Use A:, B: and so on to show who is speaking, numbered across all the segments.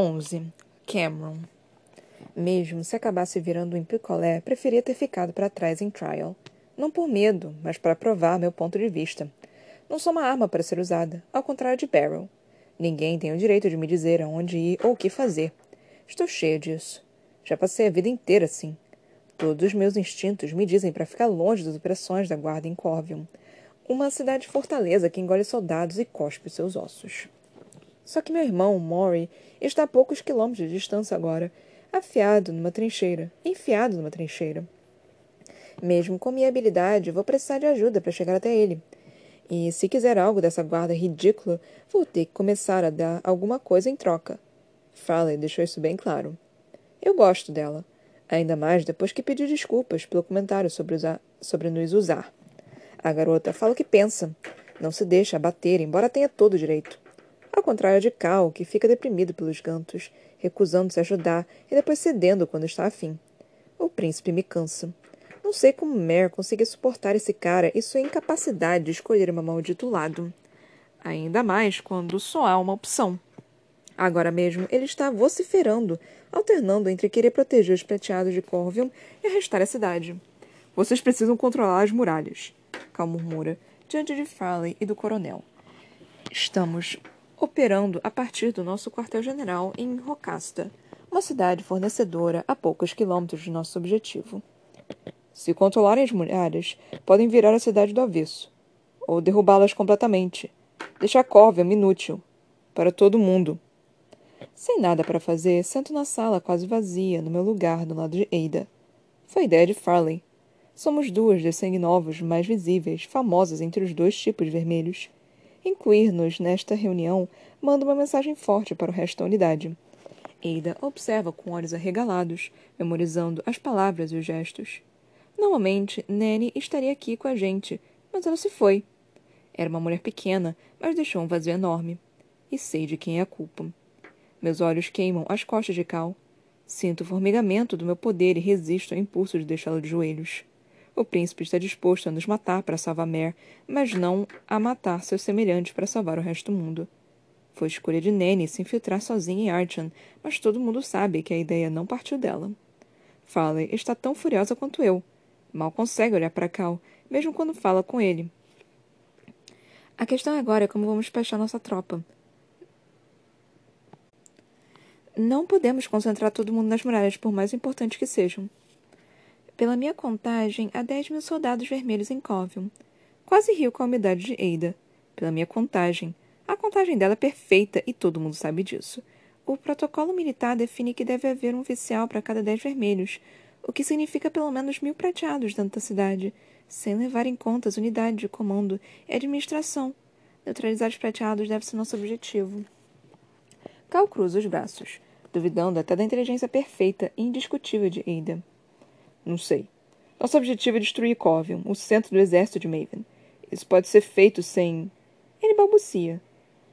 A: 11. Cameron. Mesmo se acabasse virando um picolé, preferia ter ficado para trás em Trial. Não por medo, mas para provar meu ponto de vista. Não sou uma arma para ser usada, ao contrário de Barrel. Ninguém tem o direito de me dizer aonde ir ou o que fazer. Estou cheia disso. Já passei a vida inteira assim. Todos os meus instintos me dizem para ficar longe das operações da guarda em Corvium, uma cidade fortaleza que engole soldados e cospe seus ossos. Só que meu irmão, Maury, está a poucos quilômetros de distância agora, afiado numa trincheira, enfiado numa trincheira. Mesmo com minha habilidade, vou precisar de ajuda para chegar até ele. E se quiser algo dessa guarda ridícula, vou ter que começar a dar alguma coisa em troca. Farley deixou isso bem claro. Eu gosto dela, ainda mais depois que pediu desculpas pelo comentário sobre, usar, sobre nos usar. A garota fala o que pensa, não se deixa abater, embora tenha todo o direito. Ao contrário de Cal, que fica deprimido pelos gantos, recusando se ajudar e depois cedendo quando está afim. O príncipe me cansa. Não sei como Mare conseguia suportar esse cara e sua incapacidade de escolher meu maldito lado. Ainda mais quando só há uma opção. Agora mesmo ele está vociferando, alternando entre querer proteger os prateados de Corvium e arrestar a cidade. Vocês precisam controlar as muralhas, Cal murmura, diante de Farley e do coronel. Estamos operando a partir do nosso quartel-general em Rocasta, uma cidade fornecedora a poucos quilômetros de nosso objetivo. Se controlarem as muralhas, podem virar a cidade do avesso, ou derrubá-las completamente, deixar Corvium inútil para todo mundo. Sem nada para fazer, sento na sala quase vazia, no meu lugar, do lado de Ada. Foi ideia de Farley. Somos duas de sangue novos, mais visíveis, famosas entre os dois tipos vermelhos. Incluir-nos nesta reunião manda uma mensagem forte para o resto da unidade. Ada observa com olhos arregalados, memorizando as palavras e os gestos. Normalmente, Nanny estaria aqui com a gente, mas ela se foi. Era uma mulher pequena, mas deixou um vazio enorme. E sei de quem é a culpa. Meus olhos queimam as costas de Cal. Sinto o formigamento do meu poder e resisto ao impulso de deixá-lo de joelhos. O príncipe está disposto a nos matar para salvar Mer, mas não a matar seus semelhantes para salvar o resto do mundo. Foi escolha de Nene se infiltrar sozinha em Archon, mas todo mundo sabe que a ideia não partiu dela. Farley está tão furiosa quanto eu. Mal consegue olhar para Cal, mesmo quando fala com ele. A questão agora é como vamos despachar nossa tropa. Não podemos concentrar todo mundo nas muralhas, por mais importantes que sejam. Pela minha contagem, há dez mil soldados vermelhos em Covium. Quase rio com a umidade de Ada. Pela minha contagem. A contagem dela é perfeita e todo mundo sabe disso. O protocolo militar define que deve haver um oficial para cada dez vermelhos, o que significa pelo menos mil prateados dentro da cidade, sem levar em conta as unidades de comando e administração. Neutralizar os prateados deve ser nosso objetivo. Cal cruza os braços, duvidando até da inteligência perfeita e indiscutível de Ada. Não sei. Nosso objetivo é destruir Covium, o centro do exército de Maven. Isso pode ser feito sem. Ele balbucia.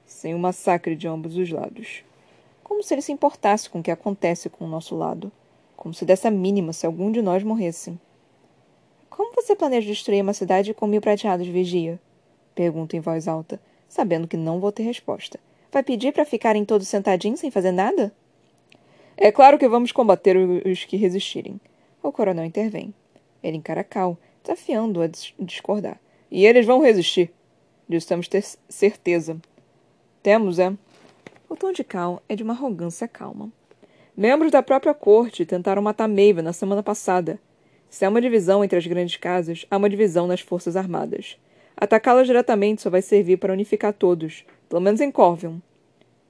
A: Sem o um massacre de ambos os lados. Como se ele se importasse com o que acontece com o nosso lado. Como se dessa mínima se algum de nós morresse. Como você planeja destruir uma cidade com mil prateados de vigia? Pergunto em voz alta, sabendo que não vou ter resposta. Vai pedir para ficarem todos sentadinhos sem fazer nada? É claro que vamos combater os que resistirem. O coronel intervém. Ele encara Cal, desafiando-o a discordar. E eles vão resistir. Disso temos ter certeza. Temos, é? O tom de Cal é de uma arrogância calma. Membros da própria corte tentaram matar Maeve na semana passada. Se há uma divisão entre as grandes casas, há uma divisão nas forças armadas. Atacá-las diretamente só vai servir para unificar todos, pelo menos em Corvium.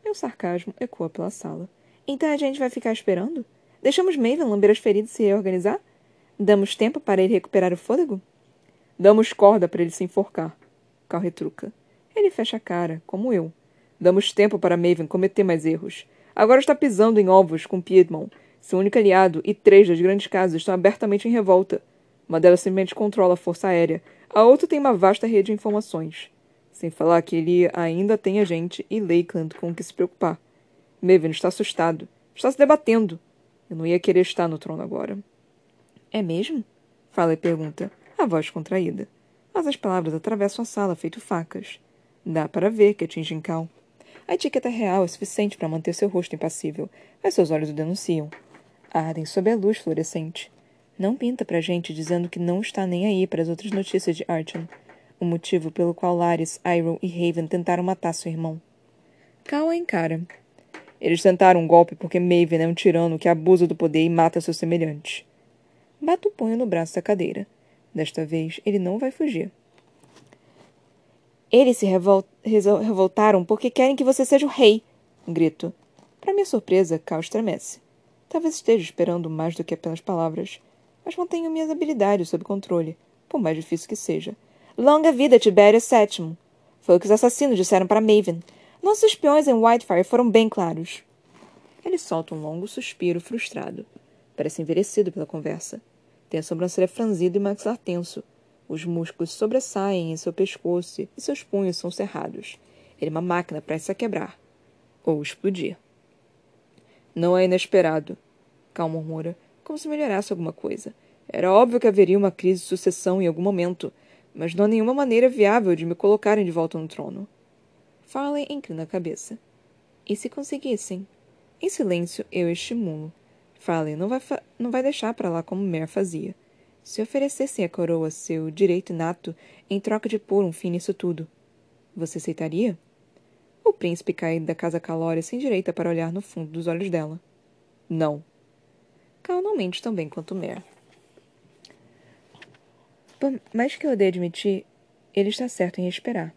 A: Meu sarcasmo ecoa pela sala. Então a gente vai ficar esperando? Deixamos Maven lamber as feridas e se reorganizar? Damos tempo para ele recuperar o fôlego? Damos corda para ele se enforcar. Cal retruca. Ele fecha a cara, como eu. Damos tempo para Maven cometer mais erros. Agora está pisando em ovos com Piedmont, seu único aliado, e três das grandes casas estão abertamente em revolta. Uma delas simplesmente controla a força aérea, a outra tem uma vasta rede de informações. Sem falar que ele ainda tem a gente e Lakeland com o que se preocupar. Maven está assustado. Está se debatendo. Eu não ia querer estar no trono agora. É mesmo? Fala e pergunta, a voz contraída. Mas as palavras atravessam a sala feito facas. Dá para ver que atingem Cal. A etiqueta real é suficiente para manter seu rosto impassível, mas seus olhos o denunciam. Ardem sob a luz fluorescente. Não pinta pra gente dizendo que não está nem aí para as outras notícias de Archon. O motivo pelo qual Laris, Iroh e Raven tentaram matar seu irmão. Cal a encara. Eles tentaram um golpe porque Maven é um tirano que abusa do poder e mata seus semelhantes. Bata o punho no braço da cadeira. Desta vez, ele não vai fugir. Eles se revol revoltaram porque querem que você seja o rei, grito. Para minha surpresa, Cal estremece. Talvez esteja esperando mais do que apenas palavras mas mantenho minhas habilidades sob controle, por mais difícil que seja. Longa vida, Tibério VII! Foi o que os assassinos disseram para Maven. Nossos espiões em Whitefire foram bem claros. Ele solta um longo suspiro frustrado. Parece envelhecido pela conversa. Tem a sobrancelha franzida e maxilar tenso. Os músculos sobressaem em seu pescoço e seus punhos são cerrados. Ele é uma máquina prestes a quebrar. Ou explodir. Não é inesperado. Cal murmura como se melhorasse alguma coisa. Era óbvio que haveria uma crise de sucessão em algum momento, mas não há nenhuma maneira viável de me colocarem de volta no trono. Farley inclina a cabeça. E se conseguissem? Em silêncio, eu estimulo. Farley não vai, não vai deixar para lá como Mer fazia. Se oferecessem à coroa seu direito inato em troca de pôr um fim nisso tudo, você aceitaria? O príncipe cai da casa calória sem direita para olhar no fundo dos olhos dela. Não. Cal não mente tão bem quanto Mer. Por mais que eu odeie admitir, ele está certo em esperar.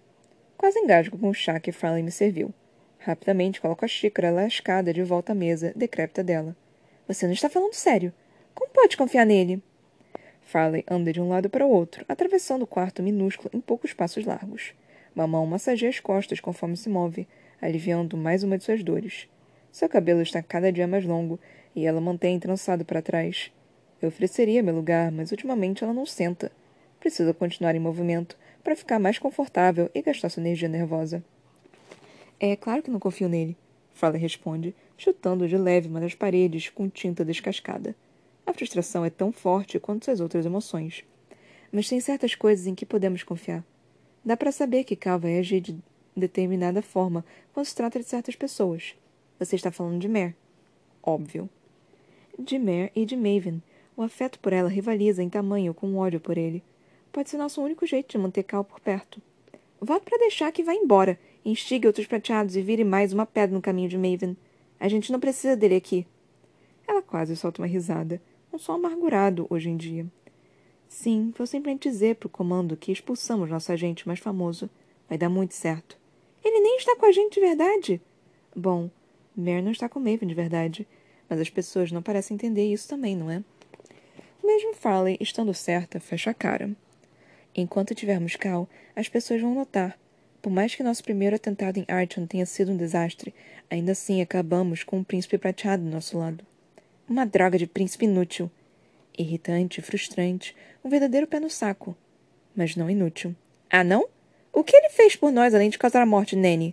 A: Quase engasgo com o chá que Farley me serviu. Rapidamente coloco a xícara lascada de volta à mesa, decrépita dela. Você não está falando sério. Como pode confiar nele? Farley anda de um lado para o outro, atravessando o quarto minúsculo em poucos passos largos. Mamão massageia as costas conforme se move, aliviando mais uma de suas dores. Seu cabelo está cada dia mais longo e ela mantém trançado para trás. Eu ofereceria meu lugar, mas ultimamente ela não senta. Precisa continuar em movimento para ficar mais confortável e gastar sua energia nervosa. É claro que não confio nele, Fala responde, chutando de leve uma das paredes com tinta descascada. A frustração é tão forte quanto suas outras emoções. Mas tem certas coisas em que podemos confiar. Dá para saber que Cal vai agir de determinada forma quando se trata de certas pessoas. Você está falando de Mer. Óbvio de Mare e de Maven. O afeto por ela rivaliza em tamanho com o ódio por ele. Pode ser nosso único jeito de manter Cal por perto. Voto para deixar que vá embora, instigue outros prateados e vire mais uma pedra no caminho de Maven. A gente não precisa dele aqui. Ela quase solta uma risada, um som amargurado hoje em dia. Sim, vou simplesmente dizer para o comando que expulsamos nosso agente mais famoso. Vai dar muito certo. Ele nem está com a gente de verdade. Bom, Mare não está com Maven de verdade. Mas as pessoas não parecem entender isso também, não é? Mesmo Farley estando certa, fecha a cara. Enquanto tivermos Cal, as pessoas vão notar. Por mais que nosso primeiro atentado em Archon tenha sido um desastre, ainda assim acabamos com um príncipe prateado do nosso lado. Uma droga de príncipe inútil. Irritante, frustrante, um verdadeiro pé no saco. Mas não inútil. Ah, não? O que ele fez por nós além de causar a morte de?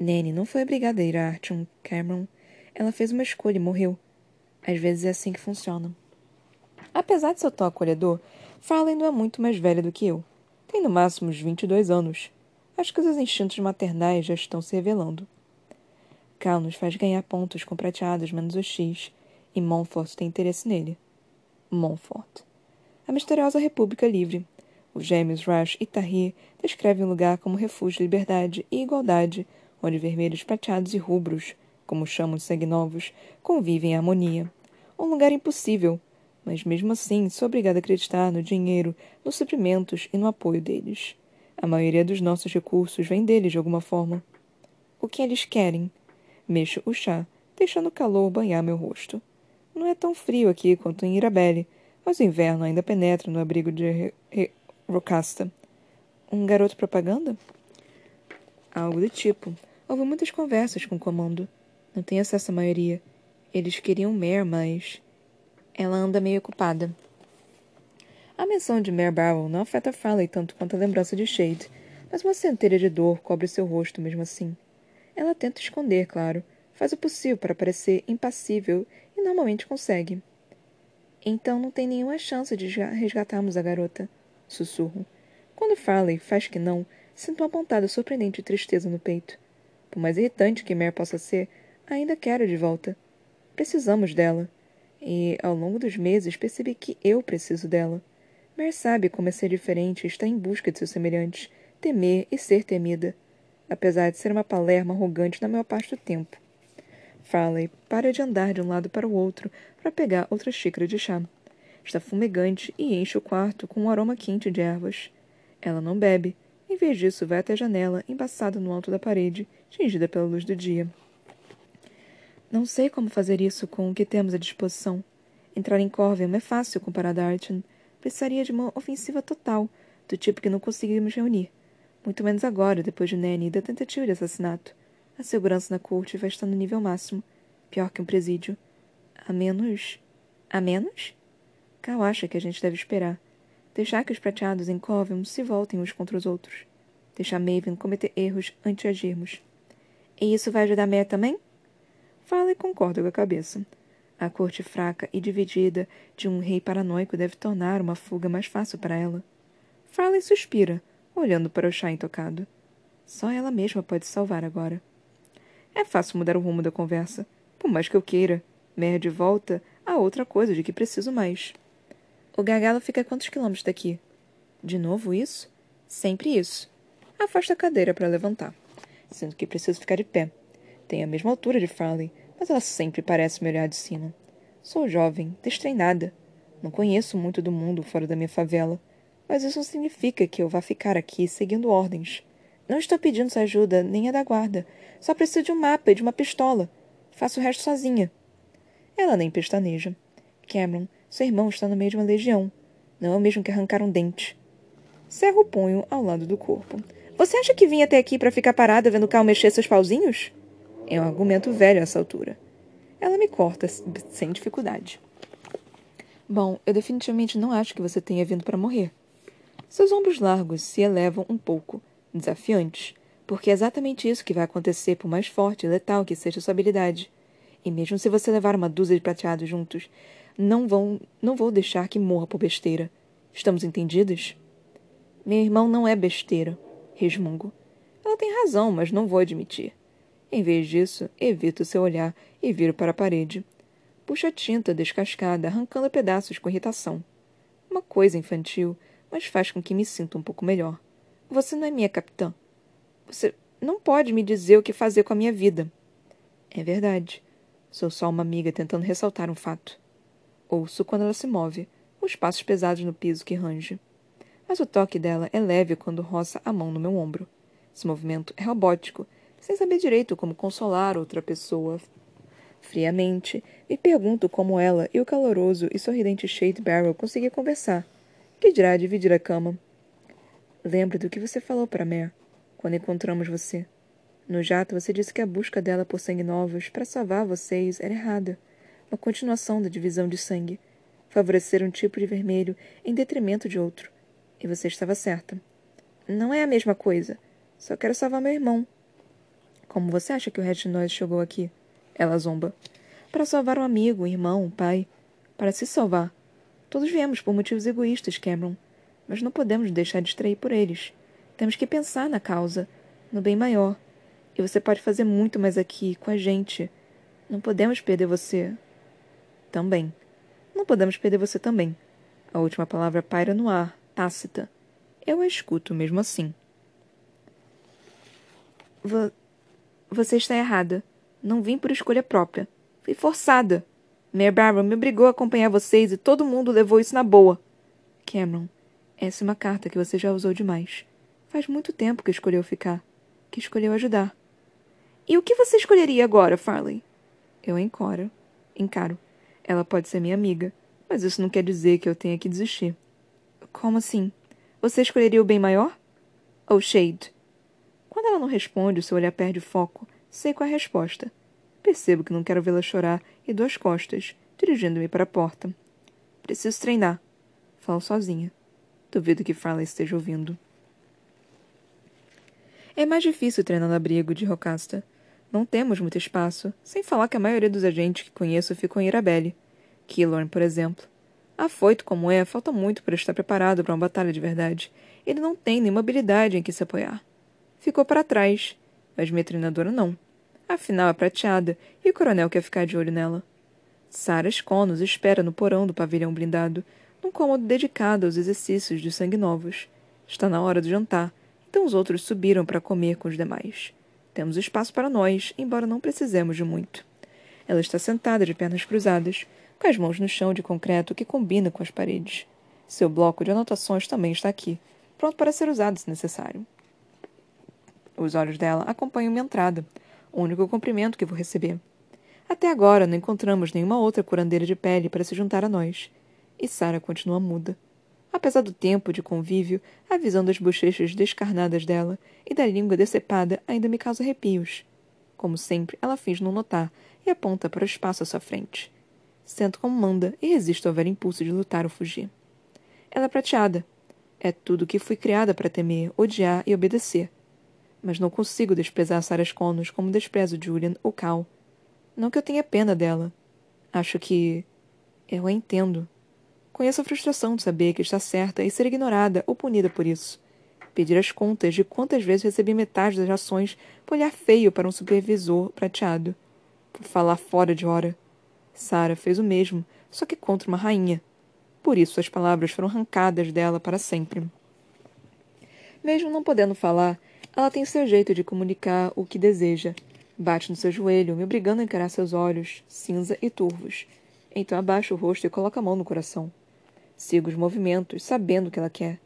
A: Nanny não foi obrigada a ir a Archon, Cameron. Ela fez uma escolha e morreu. Às vezes é assim que funciona. Apesar de seu tom acolhedor, Farley não é muito mais velha do que eu. Tem no máximo uns 22 anos. Acho que os instintos maternais já estão se revelando. Cal nos faz ganhar pontos com prateados menos o X, e Montfort tem interesse nele. Montfort. A misteriosa República Livre. Os gêmeos Rush e Tahir descrevem o lugar como refúgio de liberdade e igualdade, onde vermelhos prateados e rubros como chamam de sangue novos, convivem em harmonia. Um lugar impossível, mas mesmo assim sou obrigada a acreditar no dinheiro, nos suprimentos e no apoio deles. A maioria dos nossos recursos vem deles de alguma forma. O que eles querem? Mexo o chá, deixando o calor banhar meu rosto. Não é tão frio aqui quanto em Irabelle, mas o inverno ainda penetra no abrigo de Rocasta. Um garoto propaganda? Algo do tipo. Houve muitas conversas com o comando. Não tenho acesso à maioria. Eles queriam Mare, mas. Ela anda meio ocupada. A menção de Mare Barrow não afeta Farley tanto quanto a lembrança de Shade, mas uma centelha de dor cobre seu rosto mesmo assim. Ela tenta esconder, claro, faz o possível para parecer impassível e normalmente consegue. Então não tem nenhuma chance de resgatarmos a garota, sussurro. Quando Farley faz que não, sinto uma pontada surpreendente de tristeza no peito. Por mais irritante que Mare possa ser, ainda quero de volta. Precisamos dela. E, ao longo dos meses, percebi que eu preciso dela. Mare sabe como é ser diferente e está em busca de seus semelhantes, temer e ser temida. Apesar de ser uma palerma arrogante na maior parte do tempo. Farley para de andar de um lado para o outro para pegar outra xícara de chá. Está fumegante e enche o quarto com um aroma quente de ervas. Ela não bebe. Em vez disso, vai até a janela, embaçada no alto da parede, tingida pela luz do dia. Não sei como fazer isso com o que temos à disposição. Entrar em Corvium é fácil comparado a Archon. Precisaria de uma ofensiva total, do tipo que não conseguimos reunir. Muito menos agora, depois de Nanny e da tentativa de assassinato. A segurança na corte vai estar no nível máximo. Pior que um presídio. A menos. A menos? Cal acha que a gente deve esperar. Deixar que os prateados em Covium se voltem uns contra os outros. Deixar Maven cometer erros antes de agirmos. E isso vai ajudar Mare também? Fala e concorda com a cabeça. A corte fraca e dividida de um rei paranoico deve tornar uma fuga mais fácil para ela. Farley suspira, olhando para o chá intocado. Só ela mesma pode salvar agora. É fácil mudar o rumo da conversa. Por mais que eu queira. Mer de volta há outra coisa de que preciso mais. O gargalo fica a quantos quilômetros daqui? De novo isso? Sempre isso. Afasta a cadeira para levantar, sendo que preciso ficar de pé. Tem a mesma altura de Farley, mas ela sempre parece me olhar de cima. Sou jovem, destreinada. Não conheço muito do mundo fora da minha favela, mas isso não significa que eu vá ficar aqui seguindo ordens. Não estou pedindo sua ajuda, nem a da guarda. Só preciso de um mapa e de uma pistola. Faço o resto sozinha. Ela nem pestaneja. Cameron, seu irmão está no meio de uma legião. Não é o mesmo que arrancar um dente. Cerra o punho ao lado do corpo. Você acha que vim até aqui para ficar parada vendo Cal mexer seus pauzinhos? É um argumento velho a essa altura. Ela me corta sem dificuldade. Bom, eu definitivamente não acho que você tenha vindo para morrer. Seus ombros largos se elevam um pouco, desafiantes, porque é exatamente isso que vai acontecer por mais forte e letal que seja sua habilidade. E mesmo se você levar uma dúzia de prateados juntos, não vão, não vou deixar que morra por besteira. Estamos entendidos? Meu irmão não é besteira, resmungo. Ela tem razão, mas não vou admitir. Em vez disso, evito seu olhar e viro para a parede. Puxo a tinta descascada, arrancando pedaços com irritação. Uma coisa infantil, mas faz com que me sinta um pouco melhor. Você não é minha capitã. Você não pode me dizer o que fazer com a minha vida. É verdade. Sou só uma amiga tentando ressaltar um fato. Ouço quando ela se move, os passos pesados no piso que range. Mas o toque dela é leve quando roça a mão no meu ombro. Esse movimento é robótico, sem saber direito como consolar outra pessoa. Friamente, me pergunto como ela e o caloroso e sorridente Shade Barrel conseguiam conversar. Que dirá dividir a cama? Lembra do que você falou para Mare quando encontramos você. No jato, você disse que a busca dela por sangue novos para salvar vocês era errada uma continuação da divisão de sangue, favorecer um tipo de vermelho em detrimento de outro. E você estava certa. Não é a mesma coisa. Só quero salvar meu irmão. Como você acha que o resto de nós chegou aqui? Ela zomba. Para salvar um amigo, um irmão, um pai. Para se salvar. Todos viemos por motivos egoístas, Cameron. Mas não podemos deixar distrair por eles. Temos que pensar na causa, no bem maior. E você pode fazer muito mais aqui, com a gente. Não podemos perder você, também. Não podemos perder você também. A última palavra paira no ar, tácita. Eu a escuto mesmo assim. Vo você está errada. Não vim por escolha própria. Fui forçada. Mayor Barrow me obrigou a acompanhar vocês e todo mundo levou isso na boa. Cameron, essa é uma carta que você já usou demais. Faz muito tempo que escolheu ficar. Que escolheu ajudar. E o que você escolheria agora, Farley? Eu encoro. Encaro. Ela pode ser minha amiga, mas isso não quer dizer que eu tenha que desistir. Como assim? Você escolheria o bem maior? Ou Shade? Quando ela não responde, o seu olhar perde o foco. Sei qual é a resposta. Percebo que não quero vê-la chorar e dou as costas, dirigindo-me para a porta. Preciso treinar. Falo sozinha. Duvido que Farley esteja ouvindo. É mais difícil treinar no abrigo de Rocasta. Não temos muito espaço, sem falar que a maioria dos agentes que conheço ficam em Irabelle. Killorn, por exemplo. Afoito como é, falta muito para estar preparado para uma batalha de verdade. Ele não tem nenhuma habilidade em que se apoiar. Ficou para trás, Mas minha treinadora não. Afinal, é prateada e o coronel quer ficar de olho nela. Sarah Sconos espera no porão do pavilhão blindado, num cômodo dedicado aos exercícios de sangue novos. Está na hora do jantar, então os outros subiram para comer com os demais. Temos espaço para nós, embora não precisemos de muito. Ela está sentada de pernas cruzadas, com as mãos no chão de concreto que combina com as paredes. Seu bloco de anotações também está aqui, pronto para ser usado se necessário. Os olhos dela acompanham minha entrada, o único cumprimento que vou receber. Até agora não encontramos nenhuma outra curandeira de pele para se juntar a nós. E Sara continua muda. Apesar do tempo de convívio, a visão das bochechas descarnadas dela e da língua decepada ainda me causa arrepios. Como sempre, ela finge não notar e aponta para o espaço à sua frente. Sento como manda e resisto ao velho impulso de lutar ou fugir. Ela é prateada. É tudo o que fui criada para temer, odiar e obedecer. Mas não consigo desprezar Sarah Connors como desprezo Julian ou Cal. Não que eu tenha pena dela. Acho que. Eu a entendo. Conheço a frustração de saber que está certa e ser ignorada ou punida por isso. Pedir as contas de quantas vezes recebi metade das ações por olhar feio para um supervisor prateado. Por falar fora de hora. Sara fez o mesmo, só que contra uma rainha. Por isso as palavras foram arrancadas dela para sempre. Mesmo não podendo falar, ela tem seu jeito de comunicar o que deseja, Bate no seu joelho, me obrigando a encarar seus olhos, cinza e turvos. Então abaixa o rosto e coloca a mão no coração. Sigo os movimentos, sabendo o que ela quer.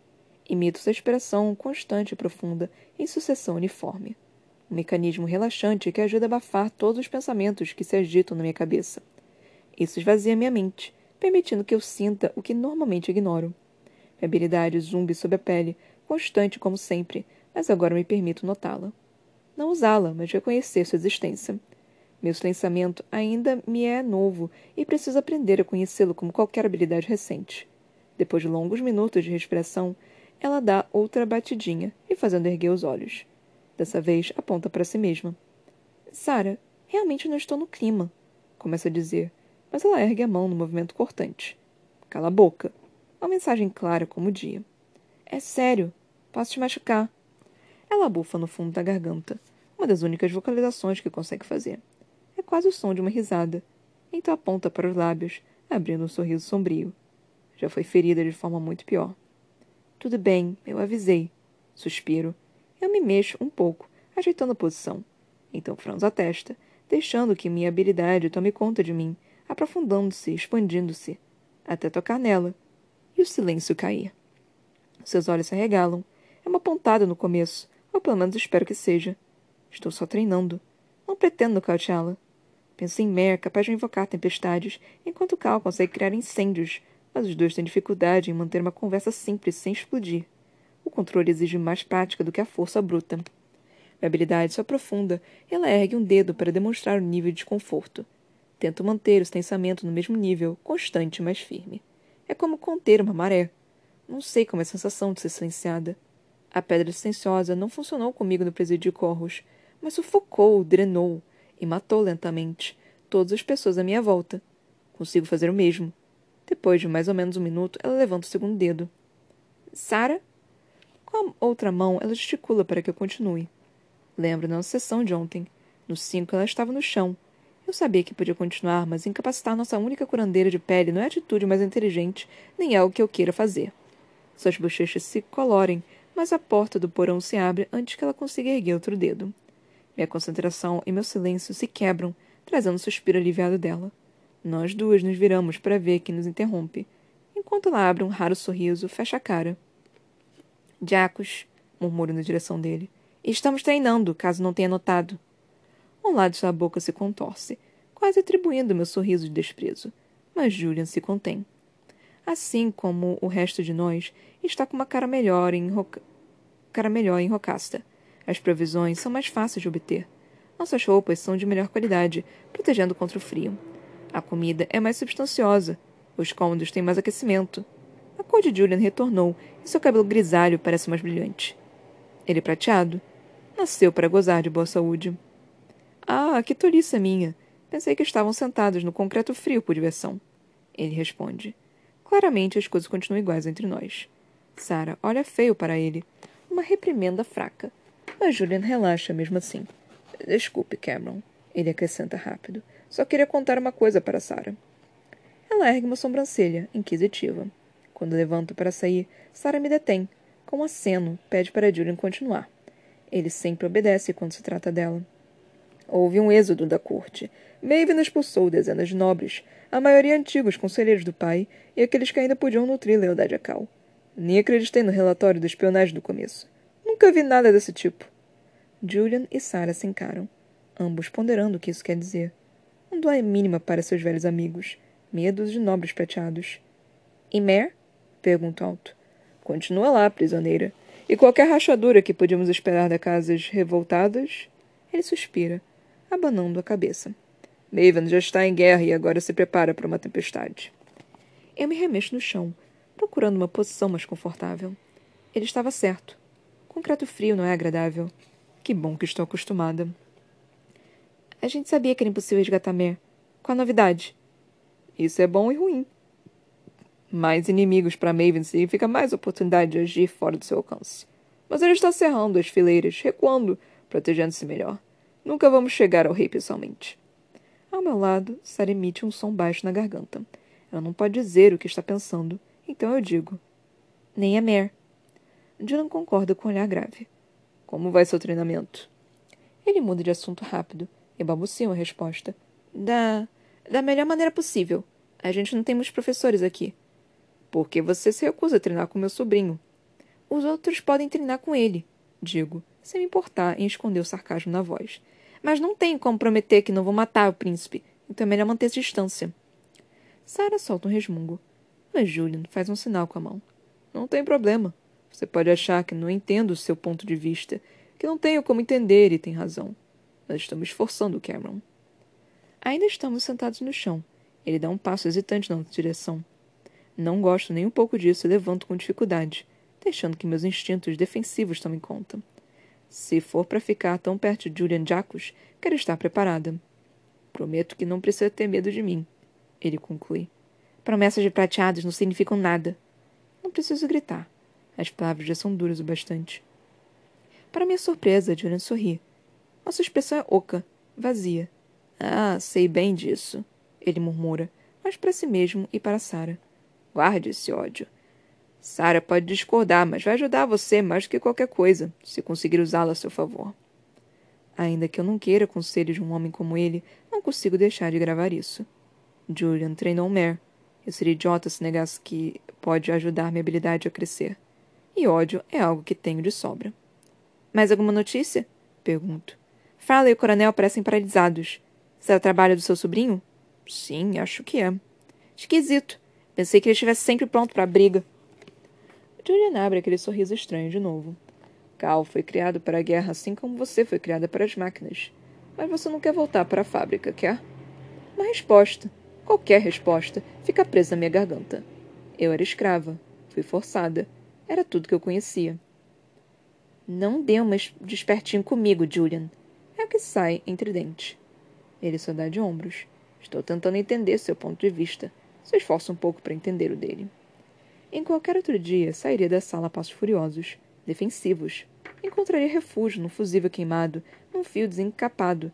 A: Imito sua expressão constante e profunda, em sucessão uniforme. Um mecanismo relaxante que ajuda a abafar todos os pensamentos que se agitam na minha cabeça. Isso esvazia minha mente, permitindo que eu sinta o que normalmente ignoro. Minha habilidade zumbi sob a pele, constante como sempre, mas agora me permito notá-la não usá-la, mas reconhecer sua existência. Meu silenciamento ainda me é novo e preciso aprender a conhecê-lo como qualquer habilidade recente. Depois de longos minutos de respiração, ela dá outra batidinha e fazendo erguer os olhos. Dessa vez aponta para si mesma. Sara, realmente não estou no clima, começa a dizer, mas ela ergue a mão no movimento cortante. Cala a boca. Uma mensagem clara como o dia. É sério. Posso te machucar. Ela bufa no fundo da garganta, uma das únicas vocalizações que consegue fazer. É quase o som de uma risada. Então aponta para os lábios, abrindo um sorriso sombrio. Já foi ferida de forma muito pior. Tudo bem, eu avisei. Suspiro. Eu me mexo um pouco, ajeitando a posição. Então franzo a testa, deixando que minha habilidade tome conta de mim, aprofundando-se, expandindo-se, até tocar nela, e o silêncio cair. Seus olhos se arregalam. É uma pontada no começo, ou pelo menos espero que seja. Estou só treinando. Não pretendo nocauteá-la. Penso em Mer, capaz de invocar tempestades, enquanto Cal consegue criar incêndios, mas os dois têm dificuldade em manter uma conversa simples sem explodir. O controle exige mais prática do que a força bruta. Minha habilidade se aprofunda e ela ergue um dedo para demonstrar o nível de desconforto. Tento manter o tensamento no mesmo nível, constante, mas firme. É como conter uma maré. Não sei como é a sensação de ser silenciada. A pedra silenciosa não funcionou comigo no presídio de Corros, mas sufocou, drenou e matou lentamente todas as pessoas à minha volta. Consigo fazer o mesmo. Depois de mais ou menos um minuto, ela levanta o segundo dedo. Sara? Com a outra mão, ela gesticula para que eu continue. Lembro nossa sessão de ontem. No cinco, ela estava no chão. Eu sabia que podia continuar, mas incapacitar nossa única curandeira de pele não é a atitude mais inteligente, nem é o que eu queira fazer. Suas bochechas se colorem mas a porta do porão se abre antes que ela consiga erguer outro dedo. Minha concentração e meu silêncio se quebram, trazendo um suspiro aliviado dela. Nós duas nos viramos para ver quem nos interrompe. Enquanto ela abre um raro sorriso, fecha a cara. Jacos, murmuro na direção dele. Estamos treinando, caso não tenha notado. Um lado de sua boca se contorce, quase atribuindo meu sorriso de desprezo. Mas Julian se contém assim como o resto de nós, está com uma cara melhor em, roca... cara melhor em rocasta. As provisões são mais fáceis de obter. Nossas roupas são de melhor qualidade, protegendo contra o frio. A comida é mais substanciosa. Os cômodos têm mais aquecimento. A cor de Julian retornou e seu cabelo grisalho parece mais brilhante. Ele é prateado. Nasceu para gozar de boa saúde. Ah, que tolice minha! Pensei que estavam sentados no concreto frio por diversão. Ele responde. Claramente as coisas continuam iguais entre nós. Sara olha feio para ele. Uma reprimenda fraca. Mas Julian relaxa mesmo assim. Desculpe, Cameron. Ele acrescenta rápido. Só queria contar uma coisa para Sarah. Ela ergue uma sobrancelha, inquisitiva. Quando levanto para sair, Sarah me detém. Com um aceno, pede para Julian continuar. Ele sempre obedece quando se trata dela. Houve um êxodo da corte. Maven expulsou dezenas de nobres, a maioria antigos conselheiros do pai e aqueles que ainda podiam nutrir lealdade a Cal. Nem acreditei no relatório da espionagem do começo. Nunca vi nada desse tipo. Julian e Sarah se encaram, ambos ponderando o que isso quer dizer. Não dói mínima para seus velhos amigos, medos de nobres prateados. E Mare? Pergunto alto. Continua lá, prisioneira. E qualquer rachadura que podíamos esperar de casas revoltadas? Ele suspira, abanando a cabeça. Maven já está em guerra e agora se prepara para uma tempestade. Eu me remexo no chão, procurando uma posição mais confortável. Ele estava certo. Concreto frio não é agradável. Que bom que estou acostumada. A gente sabia que era impossível resgatar Mer. Qual a novidade? Isso é bom e ruim. Mais inimigos para Maven significa mais oportunidade de agir fora do seu alcance. Mas ele está cerrando as fileiras, recuando, protegendo-se melhor. Nunca vamos chegar ao rei pessoalmente. Ao meu lado, Sarah emite um som baixo na garganta. Ela não pode dizer o que está pensando, então eu digo. Nem a Mer. Dylan concorda com um olhar grave. Como vai seu treinamento? Ele muda de assunto rápido e balbucia uma resposta. Da. da melhor maneira possível. A gente não tem muitos professores aqui. Por que você se recusa a treinar com meu sobrinho? Os outros podem treinar com ele, digo, sem me importar em esconder o sarcasmo na voz. Mas não tenho como prometer que não vou matar o príncipe, então é melhor manter -se distância. Sarah solta um resmungo, mas Julian faz um sinal com a mão. Não tem problema. Você pode achar que não entendo o seu ponto de vista, que não tenho como entender e tem razão. Mas estamos esforçando, Cameron. Ainda estamos sentados no chão. Ele dá um passo hesitante na outra direção. Não gosto nem um pouco disso e levanto com dificuldade, deixando que meus instintos defensivos tomem conta. Se for para ficar tão perto de Julian Jacos, quero estar preparada. Prometo que não precisa ter medo de mim, ele conclui. Promessas de prateados não significam nada. Não preciso gritar. As palavras já são duras o bastante. Para minha surpresa, Julian sorri. Nossa expressão é oca, vazia. Ah, sei bem disso, ele murmura, mas para si mesmo e para Sara. Guarde esse ódio. Sara pode discordar, mas vai ajudar você mais do que qualquer coisa, se conseguir usá-la a seu favor. Ainda que eu não queira conselhos de um homem como ele, não consigo deixar de gravar isso. Julian treinou Mare. Eu seria idiota se negasse que pode ajudar minha habilidade a crescer. E ódio é algo que tenho de sobra. Mais alguma notícia? Pergunto. Fala e o coronel parecem paralisados. Será trabalho do seu sobrinho? Sim, acho que é. Esquisito. Pensei que ele estivesse sempre pronto para a briga. Julian abre aquele sorriso estranho de novo. Cal foi criado para a guerra assim como você foi criada para as máquinas. Mas você não quer voltar para a fábrica, quer? Uma resposta, qualquer resposta, fica presa na minha garganta. Eu era escrava. Fui forçada. Era tudo que eu conhecia. Não dê uma despertinho comigo, Julian. É o que sai entre dentes. Ele só dá de ombros. Estou tentando entender seu ponto de vista se esforça um pouco para entender o dele. Em qualquer outro dia, sairia da sala a passos furiosos, defensivos. Encontraria refúgio num fusível queimado, num fio desencapado.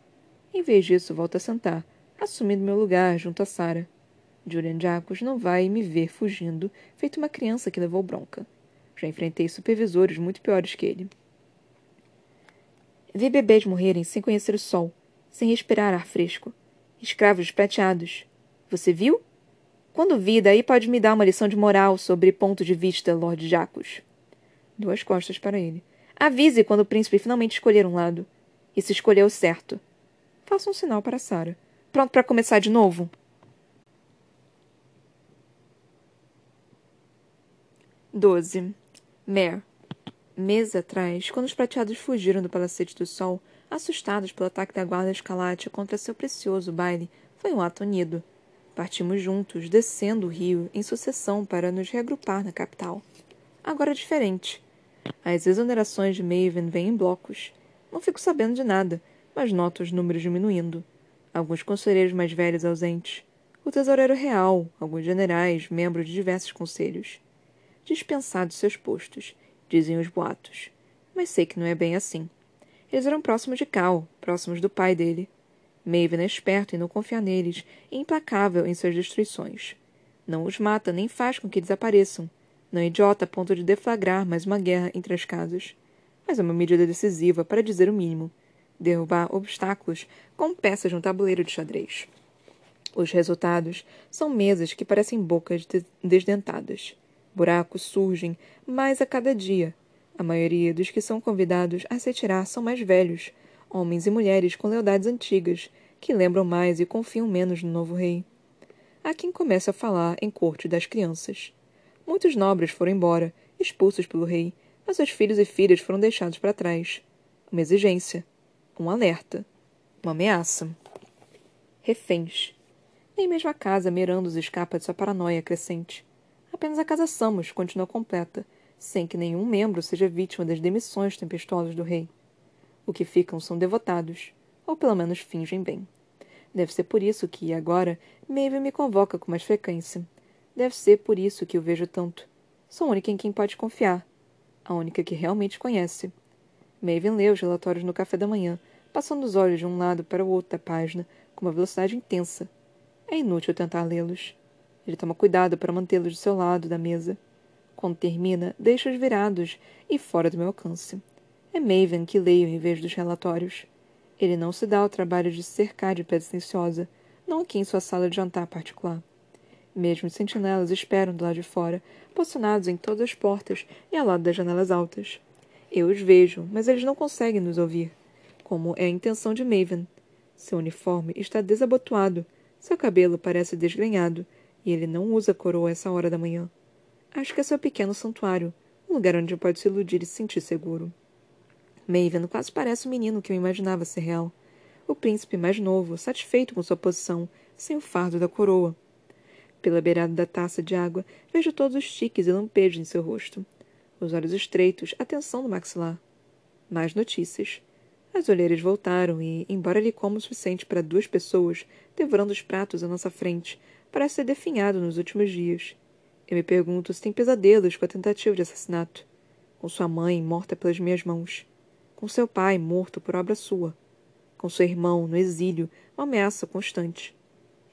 A: Em vez disso, volto a sentar, assumindo meu lugar junto a Sara. Julian Jacos não vai me ver fugindo, feito uma criança que levou bronca. Já enfrentei supervisores muito piores que ele. Vi bebês morrerem sem conhecer o sol, sem respirar ar fresco. Escravos prateados. Você viu? Quando vi, daí pode me dar uma lição de moral sobre ponto de vista, Lord Jacos. Duas costas para ele. Avise quando o príncipe finalmente escolher um lado. E se escolheu certo. Faça um sinal para Sara. Pronto para começar de novo? Doze. Mare. Meses atrás, quando os prateados fugiram do Palacete do Sol, assustados pelo ataque da guarda escalate contra seu precioso baile, foi um ato unido. Partimos juntos, descendo o rio, em sucessão para nos reagrupar na capital. Agora é diferente. As exonerações de Maven vêm em blocos. Não fico sabendo de nada, mas noto os números diminuindo. Alguns conselheiros mais velhos ausentes. O tesoureiro real, alguns generais, membros de diversos conselhos. Dispensados seus postos, dizem os boatos. Mas sei que não é bem assim. Eles eram próximos de Cal, próximos do pai dele. Maven é esperto em não confiar neles e implacável em suas destruições. Não os mata nem faz com que desapareçam. Não é idiota a ponto de deflagrar mais uma guerra entre as casas. Mas é uma medida decisiva, para dizer o mínimo. Derrubar obstáculos como peças um tabuleiro de xadrez. Os resultados são mesas que parecem bocas desdentadas. Buracos surgem mais a cada dia. A maioria dos que são convidados a se atirar são mais velhos, homens e mulheres com lealdades antigas, que lembram mais e confiam menos no novo rei. Há quem comece a falar em corte das crianças. Muitos nobres foram embora, expulsos pelo rei, mas seus filhos e filhas foram deixados para trás. Uma exigência, um alerta, uma ameaça. Reféns. Nem mesmo a casa Merandos escapa de sua paranoia crescente. Apenas a casa Samos continua completa, sem que nenhum membro seja vítima das demissões tempestuosas do rei. O que ficam são devotados, ou pelo menos fingem bem. Deve ser por isso que, agora, Maeve me convoca com mais frequência. Deve ser por isso que o vejo tanto. Sou a única em quem pode confiar. A única que realmente conhece. Maven lê os relatórios no café da manhã, passando os olhos de um lado para o outro da página, com uma velocidade intensa. É inútil tentar lê-los. Ele toma cuidado para mantê-los do seu lado da mesa. Quando termina, deixa-os virados e fora do meu alcance. É Maven que leio em vez dos relatórios. Ele não se dá o trabalho de cercar de pedra silenciosa, não aqui em sua sala de jantar particular. Mesmo os sentinelas esperam do lado de fora, posicionados em todas as portas e ao lado das janelas altas. Eu os vejo, mas eles não conseguem nos ouvir. Como é a intenção de Maven. Seu uniforme está desabotoado, seu cabelo parece desgrenhado, e ele não usa coroa essa hora da manhã. Acho que é seu pequeno santuário, um lugar onde pode se iludir e se sentir seguro. Maven quase parece o menino que eu imaginava ser real. O príncipe mais novo, satisfeito com sua posição, sem o fardo da coroa. Pela beirada da taça de água, vejo todos os tiques e lampejos em seu rosto. Os olhos estreitos, a tensão no maxilar. Mais notícias. As olheiras voltaram e, embora ele coma o suficiente para duas pessoas, devorando os pratos à nossa frente, parece ter definhado nos últimos dias. Eu me pergunto se tem pesadelos com a tentativa de assassinato. Com sua mãe morta pelas minhas mãos. Com seu pai morto por obra sua. Com seu irmão no exílio, uma ameaça constante.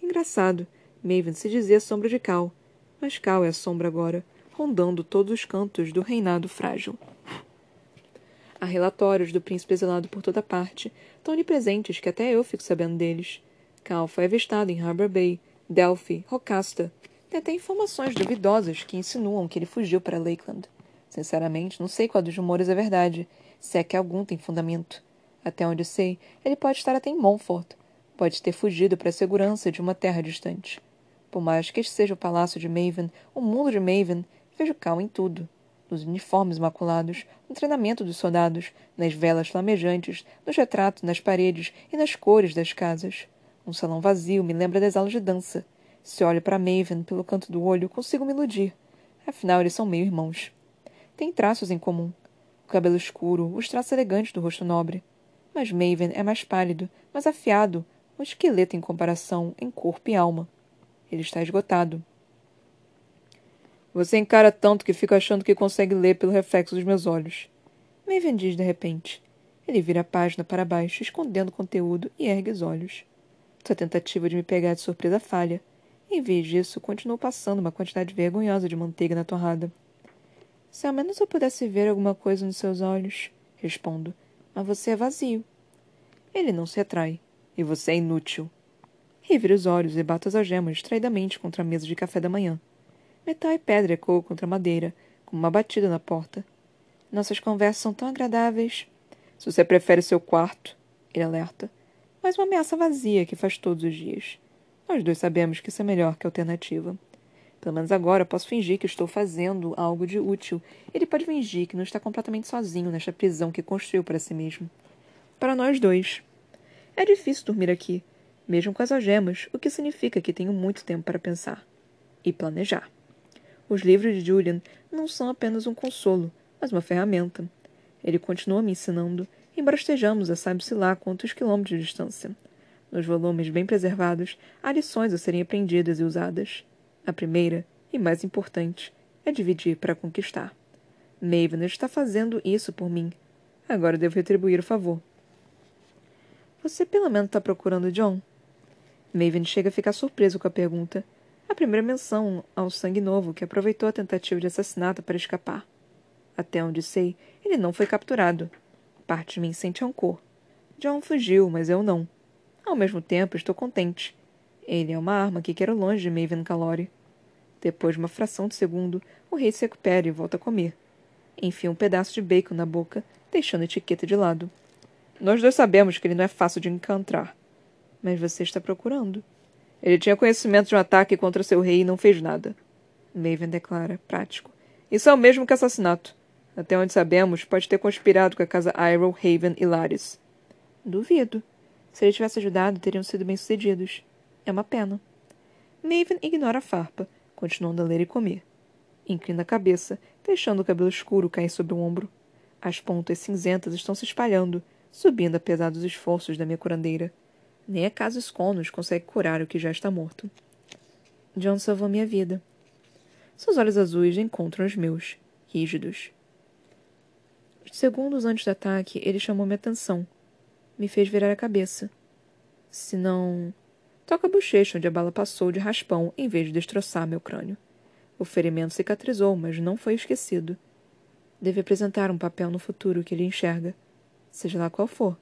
A: Engraçado, Maven se dizia sombra de Cal, mas Cal é a sombra agora, rondando todos os cantos do reinado frágil. Há relatórios do príncipe exilado por toda parte, tão onipresentes que até eu fico sabendo deles. Cal foi avistado em Harbor Bay, Delphi, Rocasta, tem até informações duvidosas que insinuam que ele fugiu para Lakeland. Sinceramente, não sei qual dos rumores é verdade, se é que algum tem fundamento. Até onde sei, ele pode estar até em Montfort. Pode ter fugido para a segurança de uma terra distante. Por mais que este seja o palácio de Maven, o mundo de Maven, vejo Cal em tudo. Nos uniformes maculados, no treinamento dos soldados, nas velas flamejantes, nos retratos nas paredes e nas cores das casas. Um salão vazio me lembra das aulas de dança. Se olho para Maven pelo canto do olho, consigo me iludir. Afinal, eles são meio-irmãos. Tem traços em comum. O cabelo escuro, os traços elegantes do rosto nobre. Mas Maven é mais pálido, mais afiado, um esqueleto em comparação em corpo e alma. Ele está esgotado. Você encara tanto que fica achando que consegue ler pelo reflexo dos meus olhos. Maven diz de repente. Ele vira a página para baixo, escondendo o conteúdo, e ergue os olhos. Sua tentativa de me pegar de surpresa falha. Em vez disso, continuou passando uma quantidade vergonhosa de manteiga na torrada. Se ao menos eu pudesse ver alguma coisa nos seus olhos, respondo. Mas você é vazio. Ele não se atrai. E você é inútil. Reviro os olhos e bato as algemas distraidamente contra a mesa de café da manhã. Metal e pedra ecoam contra a madeira, como uma batida na porta. Nossas conversas são tão agradáveis. Se você prefere seu quarto, ele alerta. Mas uma ameaça vazia que faz todos os dias. Nós dois sabemos que isso é melhor que alternativa. Pelo menos agora posso fingir que estou fazendo algo de útil. Ele pode fingir que não está completamente sozinho nesta prisão que construiu para si mesmo. Para nós dois. É difícil dormir aqui, mesmo com as algemas, o que significa que tenho muito tempo para pensar e planejar. Os livros de Julian não são apenas um consolo, mas uma ferramenta. Ele continua me ensinando, embora estejamos a sabe-se lá quantos quilômetros de distância. Nos volumes bem preservados, há lições a serem aprendidas e usadas. A primeira, e mais importante, é dividir para conquistar. Maven está fazendo isso por mim. Agora devo retribuir o favor. Você pelo menos está procurando John? Maven chega a ficar surpreso com a pergunta. A primeira menção ao sangue novo que aproveitou a tentativa de assassinato para escapar. Até onde sei, ele não foi capturado. Parte de mim sente rancor. John fugiu, mas eu não. Ao mesmo tempo, estou contente. Ele é uma arma que quero longe de Maven Calori. Depois de uma fração de segundo, o rei se recupera e volta a comer. Enfia um pedaço de bacon na boca, deixando a etiqueta de lado. Nós dois sabemos que ele não é fácil de encontrar. Mas você está procurando. Ele tinha conhecimento de um ataque contra seu rei e não fez nada. Maven declara, prático. Isso é o mesmo que assassinato. Até onde sabemos, pode ter conspirado com a casa Iroh, Haven e Laris. Duvido. Se ele tivesse ajudado, teriam sido bem-sucedidos. É uma pena. Maven ignora a farpa, continuando a ler e comer. Inclina a cabeça, deixando o cabelo escuro cair sobre o ombro. As pontas cinzentas estão se espalhando, subindo apesar dos esforços da minha curandeira. Nem a casa Sconos consegue curar o que já está morto. John salvou minha vida. Seus olhos azuis encontram os meus, rígidos. Segundos antes do ataque, ele chamou minha atenção. Me fez virar a cabeça. Se não. Toca a bochecha onde a bala passou de raspão em vez de destroçar meu crânio. O ferimento cicatrizou, mas não foi esquecido. Deve apresentar um papel no futuro que ele enxerga, seja lá qual for.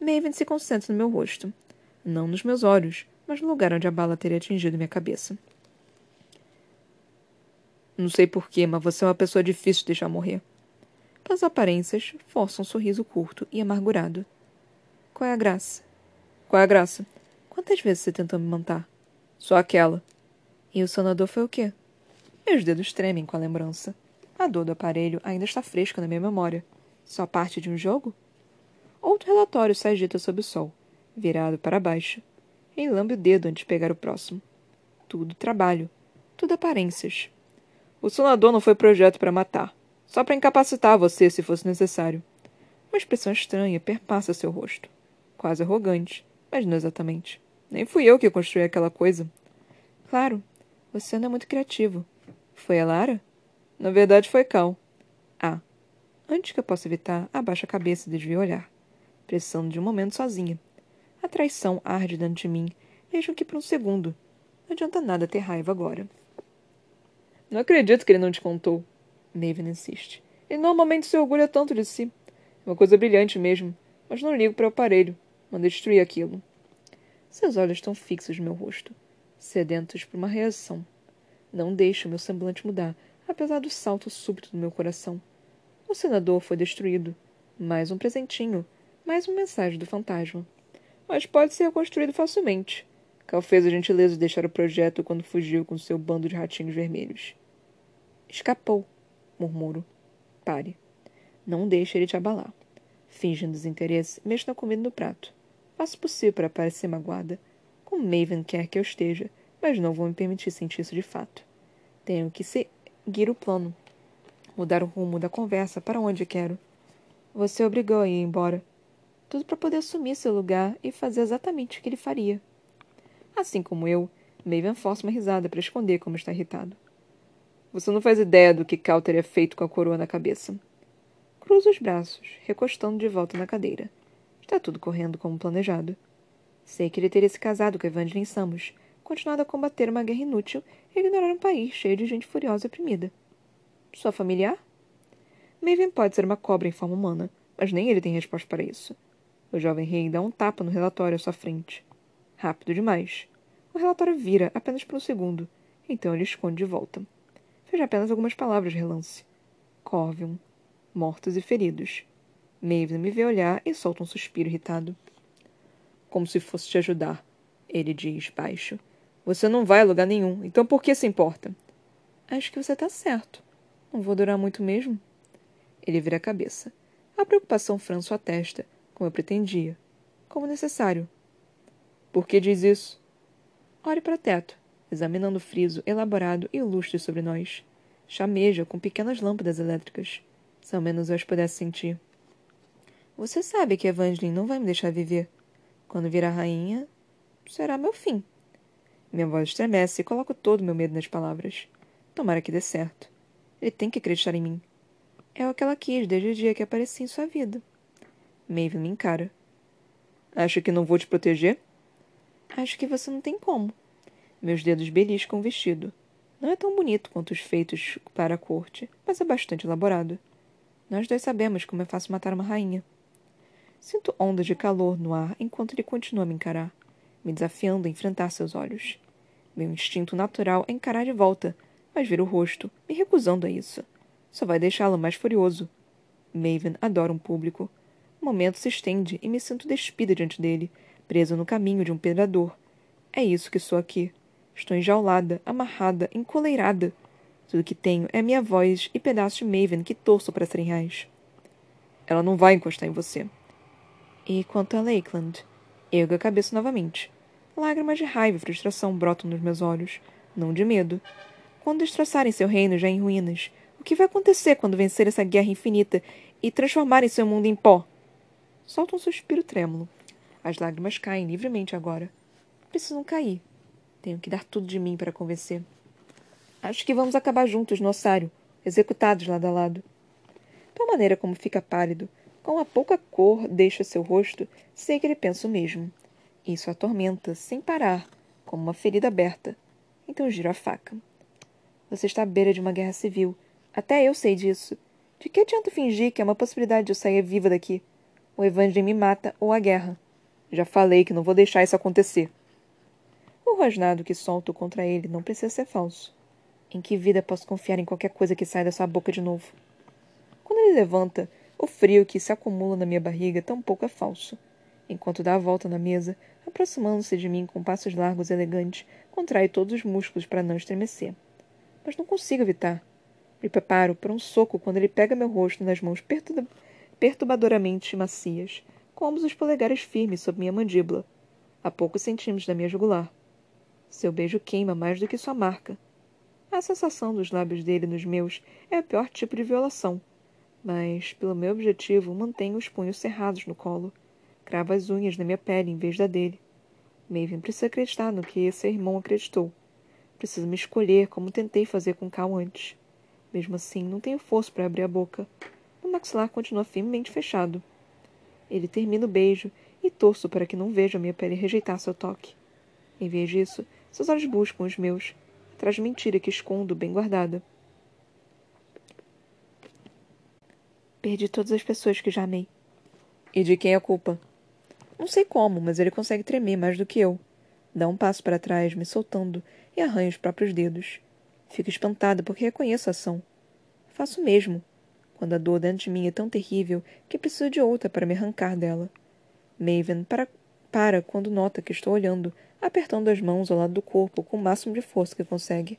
A: Maven se concentra no meu rosto. Não nos meus olhos, mas no lugar onde a bala teria atingido minha cabeça. Não sei porquê, mas você é uma pessoa difícil de deixar morrer. As aparências forçam um sorriso curto e amargurado. Qual é a graça? Qual é a graça? Quantas vezes você tentou me matar? Só aquela. E o sonador foi o quê? Meus dedos tremem com a lembrança. A dor do aparelho ainda está fresca na minha memória. Só parte de um jogo? Outro relatório se agita sob o sol, virado para baixo. lambe o dedo antes de pegar o próximo. Tudo trabalho. Tudo aparências. O sonador não foi projeto para matar. Só para incapacitar você se fosse necessário. Uma expressão estranha perpassa seu rosto. Quase arrogante, mas não exatamente. Nem fui eu que construí aquela coisa. Claro, você não é muito criativo. Foi a Lara? Na verdade, foi Cal. Ah. Antes que eu possa evitar, abaixo a cabeça e desvio o olhar pressando de um momento sozinha. A traição arde dentro de mim, mesmo que por um segundo. Não adianta nada ter raiva agora. Não acredito que ele não te contou. Maven insiste. Ele normalmente se orgulha tanto de si. É uma coisa brilhante mesmo. Mas não ligo para o aparelho. Manda destruir aquilo. Seus olhos estão fixos no meu rosto, sedentos por uma reação. Não deixo meu semblante mudar, apesar do salto súbito do meu coração. O senador foi destruído. Mais um presentinho, mais uma mensagem do fantasma. Mas pode ser construído facilmente. Cal fez a gentileza de deixar o projeto quando fugiu com seu bando de ratinhos vermelhos. Escapou, murmuro. Pare. Não deixe ele te abalar. Fingindo desinteresse, mexo na comida no prato. Faço o possível para parecer magoada. Como Maven quer que eu esteja, mas não vou me permitir sentir isso de fato. Tenho que seguir o plano. Mudar o rumo da conversa para onde quero. Você obrigou a ir embora tudo para poder assumir seu lugar e fazer exatamente o que ele faria. Assim como eu, Maven força uma risada para esconder como está irritado. Você não faz ideia do que Cal teria feito com a coroa na cabeça. Cruza os braços, recostando de volta na cadeira. Está tudo correndo como planejado. Sei que ele teria se casado com Evangeline Samus, continuado a combater uma guerra inútil e ignorar um país cheio de gente furiosa e oprimida. Sua familiar? Maven pode ser uma cobra em forma humana, mas nem ele tem resposta para isso. O jovem rei dá um tapa no relatório à sua frente. Rápido demais. O relatório vira apenas por um segundo, então ele esconde de volta. Veja apenas algumas palavras de relance. Corvium. Mortos e feridos. Maven me vê olhar e solta um suspiro irritado. Como se fosse te ajudar, ele diz baixo. Você não vai a lugar nenhum, então por que se importa? Acho que você está certo. Não vou durar muito mesmo. Ele vira a cabeça. A preocupação franze sua testa, como eu pretendia, como necessário. Por que diz isso? Olhe para o teto, examinando o friso elaborado e lustre sobre nós. Chameja com pequenas lâmpadas elétricas. Se ao menos eu as pudesse sentir. Você sabe que Evangeline não vai me deixar viver. Quando virar rainha, será meu fim. Minha voz estremece e coloco todo o meu medo nas palavras. Tomara que dê certo. Ele tem que acreditar em mim. É o que ela quis desde o dia que apareci em sua vida.
B: Maven me encara. Acha que não vou te proteger?
A: Acho que você não tem como.
B: Meus dedos beliscam o vestido. Não é tão bonito quanto os feitos para a corte, mas é bastante elaborado.
A: Nós dois sabemos como é fácil matar uma rainha.
B: Sinto ondas de calor no ar enquanto ele continua a me encarar, me desafiando a enfrentar seus olhos. Meu instinto natural é encarar de volta, mas ver o rosto, me recusando a isso. Só vai deixá-lo mais furioso. Maven adora um público. O momento se estende e me sinto despida diante dele, presa no caminho de um pedrador. É isso que sou aqui. Estou enjaulada, amarrada, encoleirada. Tudo que tenho é minha voz e pedaços de Maven que torço para serem reais. Ela não vai encostar em você.
A: E quanto a Lakeland? Ergo a cabeça novamente. Lágrimas de raiva e frustração brotam nos meus olhos, não de medo. Quando destroçarem seu reino já em ruínas, o que vai acontecer quando vencer essa guerra infinita e transformarem seu mundo em pó? Solto um suspiro trêmulo. As lágrimas caem livremente agora. Precisam cair. Tenho que dar tudo de mim para convencer. Acho que vamos acabar juntos no ossário, executados lado a lado. Pela maneira como fica pálido, com a pouca cor deixa seu rosto, sei que ele pensa o mesmo. Isso atormenta, sem parar, como uma ferida aberta. Então giro a faca. Você está à beira de uma guerra civil. Até eu sei disso. De que adianta fingir que é uma possibilidade de eu sair viva daqui? O Evandro me mata ou a guerra.
B: Já falei que não vou deixar isso acontecer.
A: O rosnado que solto contra ele não precisa ser falso. Em que vida posso confiar em qualquer coisa que saia da sua boca de novo? Quando ele levanta, o frio que se acumula na minha barriga tampouco é falso. Enquanto dá a volta na mesa, aproximando-se de mim com passos largos e elegantes, contrai todos os músculos para não estremecer. Mas não consigo evitar. Me preparo para um soco quando ele pega meu rosto nas mãos perturbadoramente macias, com ambos os polegares firmes sob minha mandíbula, a poucos centímetros da minha jugular. Seu beijo queima mais do que sua marca. A sensação dos lábios dele nos meus é o pior tipo de violação. Mas, pelo meu objetivo, mantenho os punhos cerrados no colo. Cravo as unhas na minha pele em vez da dele. Maven precisa acreditar no que esse irmão acreditou. Preciso me escolher como tentei fazer com Cal antes. Mesmo assim, não tenho força para abrir a boca. O maxilar continua firmemente fechado. Ele termina o beijo e torço para que não veja minha pele rejeitar seu toque. Em vez disso, seus olhos buscam os meus, de mentira que escondo bem guardada. Perdi todas as pessoas que já amei.
B: E de quem é a culpa?
A: Não sei como, mas ele consegue tremer mais do que eu. Dá um passo para trás, me soltando, e arranha os próprios dedos. Fico espantada porque reconheço a ação. Faço o mesmo, quando a dor dentro de mim é tão terrível que preciso de outra para me arrancar dela. Maven para, para quando nota que estou olhando, apertando as mãos ao lado do corpo com o máximo de força que consegue.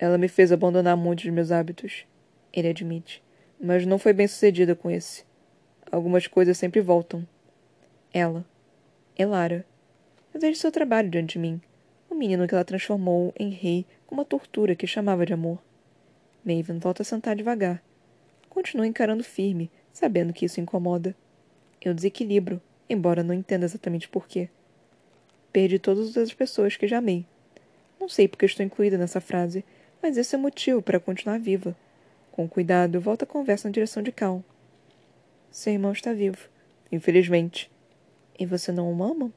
B: Ela me fez abandonar muitos de meus hábitos, ele admite, mas não foi bem sucedida com esse. Algumas coisas sempre voltam.
A: Ela. Elara. Eu vejo seu trabalho diante de mim. O menino que ela transformou em rei com uma tortura que chamava de amor. Maven volta a sentar devagar. Continua encarando firme, sabendo que isso incomoda. Eu desequilibro, embora não entenda exatamente porquê. Perdi todas as pessoas que já amei. Não sei porque estou incluída nessa frase, mas esse é motivo para continuar viva. Com cuidado, volto a conversa na direção de Cal. Seu irmão está vivo. Infelizmente. E você não o ama?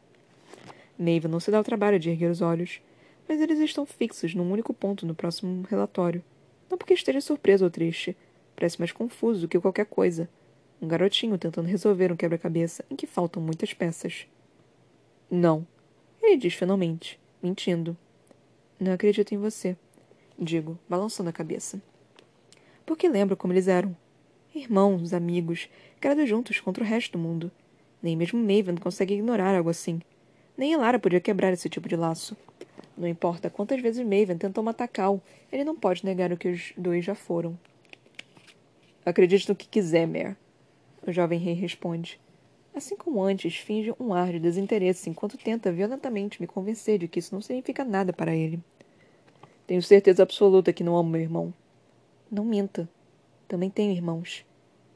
A: Neiva não se dá o trabalho de erguer os olhos, mas eles estão fixos num único ponto no próximo relatório. Não porque esteja surpreso ou triste. Parece mais confuso do que qualquer coisa. Um garotinho tentando resolver um quebra-cabeça em que faltam muitas peças. Não, ele diz finalmente, mentindo. Não acredito em você, digo, balançando a cabeça. Porque lembro como eles eram. Irmãos, amigos, criados juntos contra o resto do mundo. Nem mesmo Maven consegue ignorar algo assim. Nem Elara podia quebrar esse tipo de laço. Não importa quantas vezes Maven tentou matar Cal, ele não pode negar o que os dois já foram.
B: Acredite no que quiser, Mare.
A: O jovem rei responde. Assim como antes, finge um ar de desinteresse enquanto tenta violentamente me convencer de que isso não significa nada para ele.
B: Tenho certeza absoluta que não amo meu irmão.
A: Não minta. Também tenho irmãos.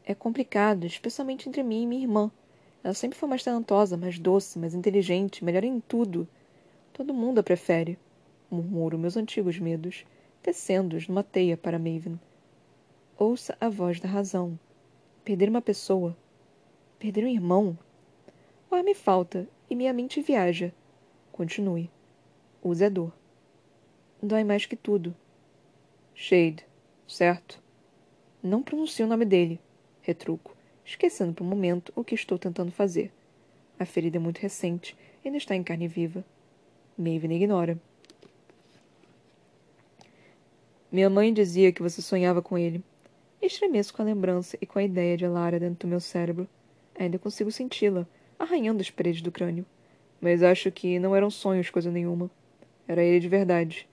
A: É complicado, especialmente entre mim e minha irmã. Ela sempre foi mais talentosa, mais doce, mais inteligente, melhor em tudo. Todo mundo a prefere. Murmuro meus antigos medos, tecendo-os numa teia para Maven.
B: Ouça a voz da razão. Perder uma pessoa. Perder um irmão. O ar me falta e minha mente viaja. Continue. Use a dor. Dói mais que tudo.
A: Shade, certo?
B: Não pronuncio o nome dele. Retruco, esquecendo por um momento o que estou tentando fazer. A ferida é muito recente ainda está em carne viva. Maven ignora.
A: Minha mãe dizia que você sonhava com ele.
B: Estremeço com a lembrança e com a ideia de Lara dentro do meu cérebro. Ainda consigo senti-la, arranhando as paredes do crânio.
A: Mas acho que não eram sonhos coisa nenhuma. Era ele de verdade.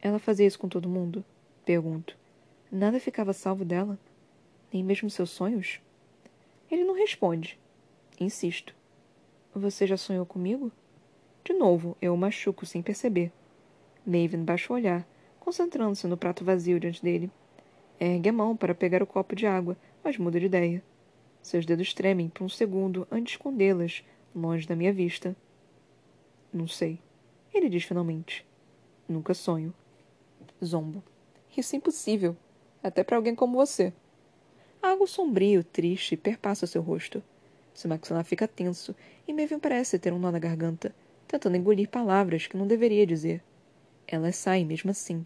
B: Ela fazia isso com todo mundo? Pergunto. Nada ficava salvo dela? Nem mesmo seus sonhos? Ele não responde. Insisto. Você já sonhou comigo? De novo, eu o machuco sem perceber. Maven baixa o olhar, concentrando-se no prato vazio diante dele. Ergue a mão para pegar o copo de água, mas muda de ideia. Seus dedos tremem por um segundo antes de escondê-las, longe da minha vista. Não sei. Ele diz finalmente. Nunca sonho. Zombo. Isso é impossível. Até para alguém como você. Algo sombrio, triste, perpassa seu rosto. Seu maxilar fica tenso e Maven parece ter um nó na garganta, tentando engolir palavras que não deveria dizer. Elas saem mesmo assim.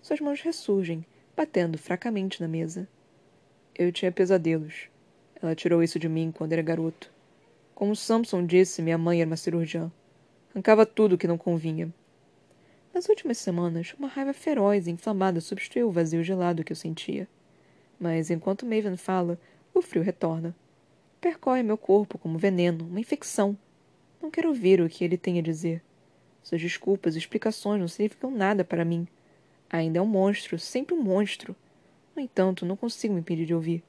B: Suas mãos ressurgem, batendo fracamente na mesa.
A: Eu tinha pesadelos. Ela tirou isso de mim quando era garoto. Como Samson disse, minha mãe era uma cirurgiã. Arrancava tudo que não convinha.
B: Nas últimas semanas, uma raiva feroz e inflamada substituiu o vazio gelado que eu sentia. Mas enquanto Maven fala, o frio retorna. Percorre meu corpo como veneno, uma infecção. Não quero ouvir o que ele tem a dizer. Suas desculpas e explicações não significam nada para mim. Ainda é um monstro, sempre um monstro. No entanto, não consigo me impedir de ouvir.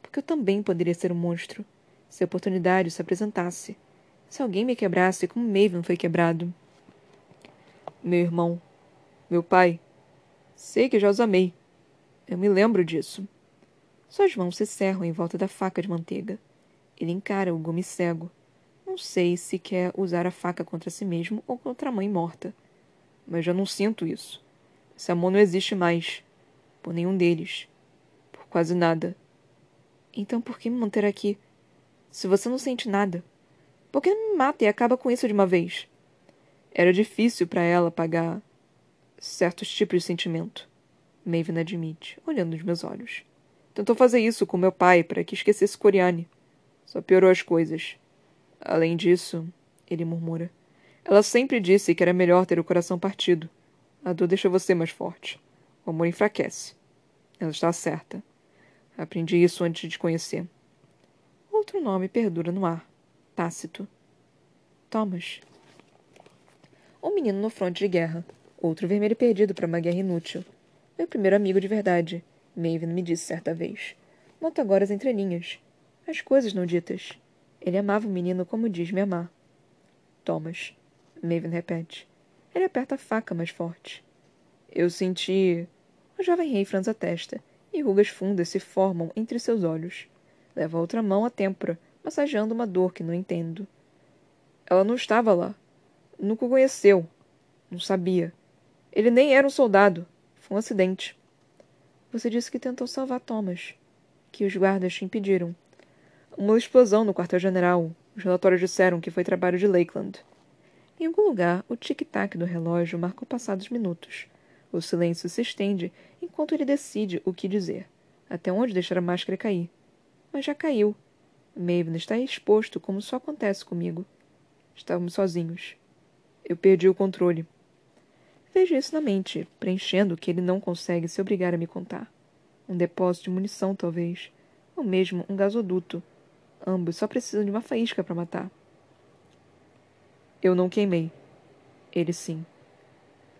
B: Porque eu também poderia ser um monstro. Se a oportunidade se apresentasse. Se alguém me quebrasse como Maven foi quebrado.
A: Meu irmão. Meu pai. Sei que já os amei. Eu me lembro disso.
B: Suas mãos se cerram em volta da faca de manteiga. Ele encara o gume cego. Não sei se quer usar a faca contra si mesmo ou contra a mãe morta.
A: Mas já não sinto isso. Esse amor não existe mais. Por nenhum deles. Por quase nada.
B: Então por que me manter aqui? Se você não sente nada, por que não me mata e acaba com isso de uma vez?
A: Era difícil para ela pagar certos tipos de sentimento. Maven admite, olhando nos meus olhos. Tentou fazer isso com meu pai para que esquecesse Coriane. Só piorou as coisas. Além disso, ele murmura. Ela sempre disse que era melhor ter o coração partido. A dor deixa você mais forte. O amor enfraquece. Ela está certa. Aprendi isso antes de te conhecer.
B: Outro nome perdura no ar. Tácito. Thomas. Um menino no fronte de guerra. Outro vermelho perdido para uma guerra inútil. Meu primeiro amigo de verdade. Maven me disse certa vez. Noto agora as entrelinhas. As coisas não ditas. Ele amava o menino como diz me amar.
A: Thomas.
B: Maven repete. Ele aperta a faca mais forte.
A: Eu senti.
B: O jovem rei franza a testa, e rugas fundas se formam entre seus olhos. Leva a outra mão à têmpora, massageando uma dor que não entendo.
A: Ela não estava lá. Nunca o conheceu. Não sabia. Ele nem era um soldado. Foi um acidente.
B: Você disse que tentou salvar Thomas. Que os guardas te impediram.
A: Uma explosão no quartel-general. Os relatórios disseram que foi trabalho de Lakeland.
B: Em algum lugar, o tic-tac do relógio marca o passar dos minutos. O silêncio se estende enquanto ele decide o que dizer. Até onde deixar a máscara cair. Mas já caiu. Maven está exposto como só acontece comigo.
A: Estávamos sozinhos. Eu perdi o controle.
B: Vejo isso na mente, preenchendo o que ele não consegue se obrigar a me contar. Um depósito de munição, talvez. Ou mesmo um gasoduto Ambos só precisam de uma faísca para matar.
A: Eu não queimei.
B: Ele sim.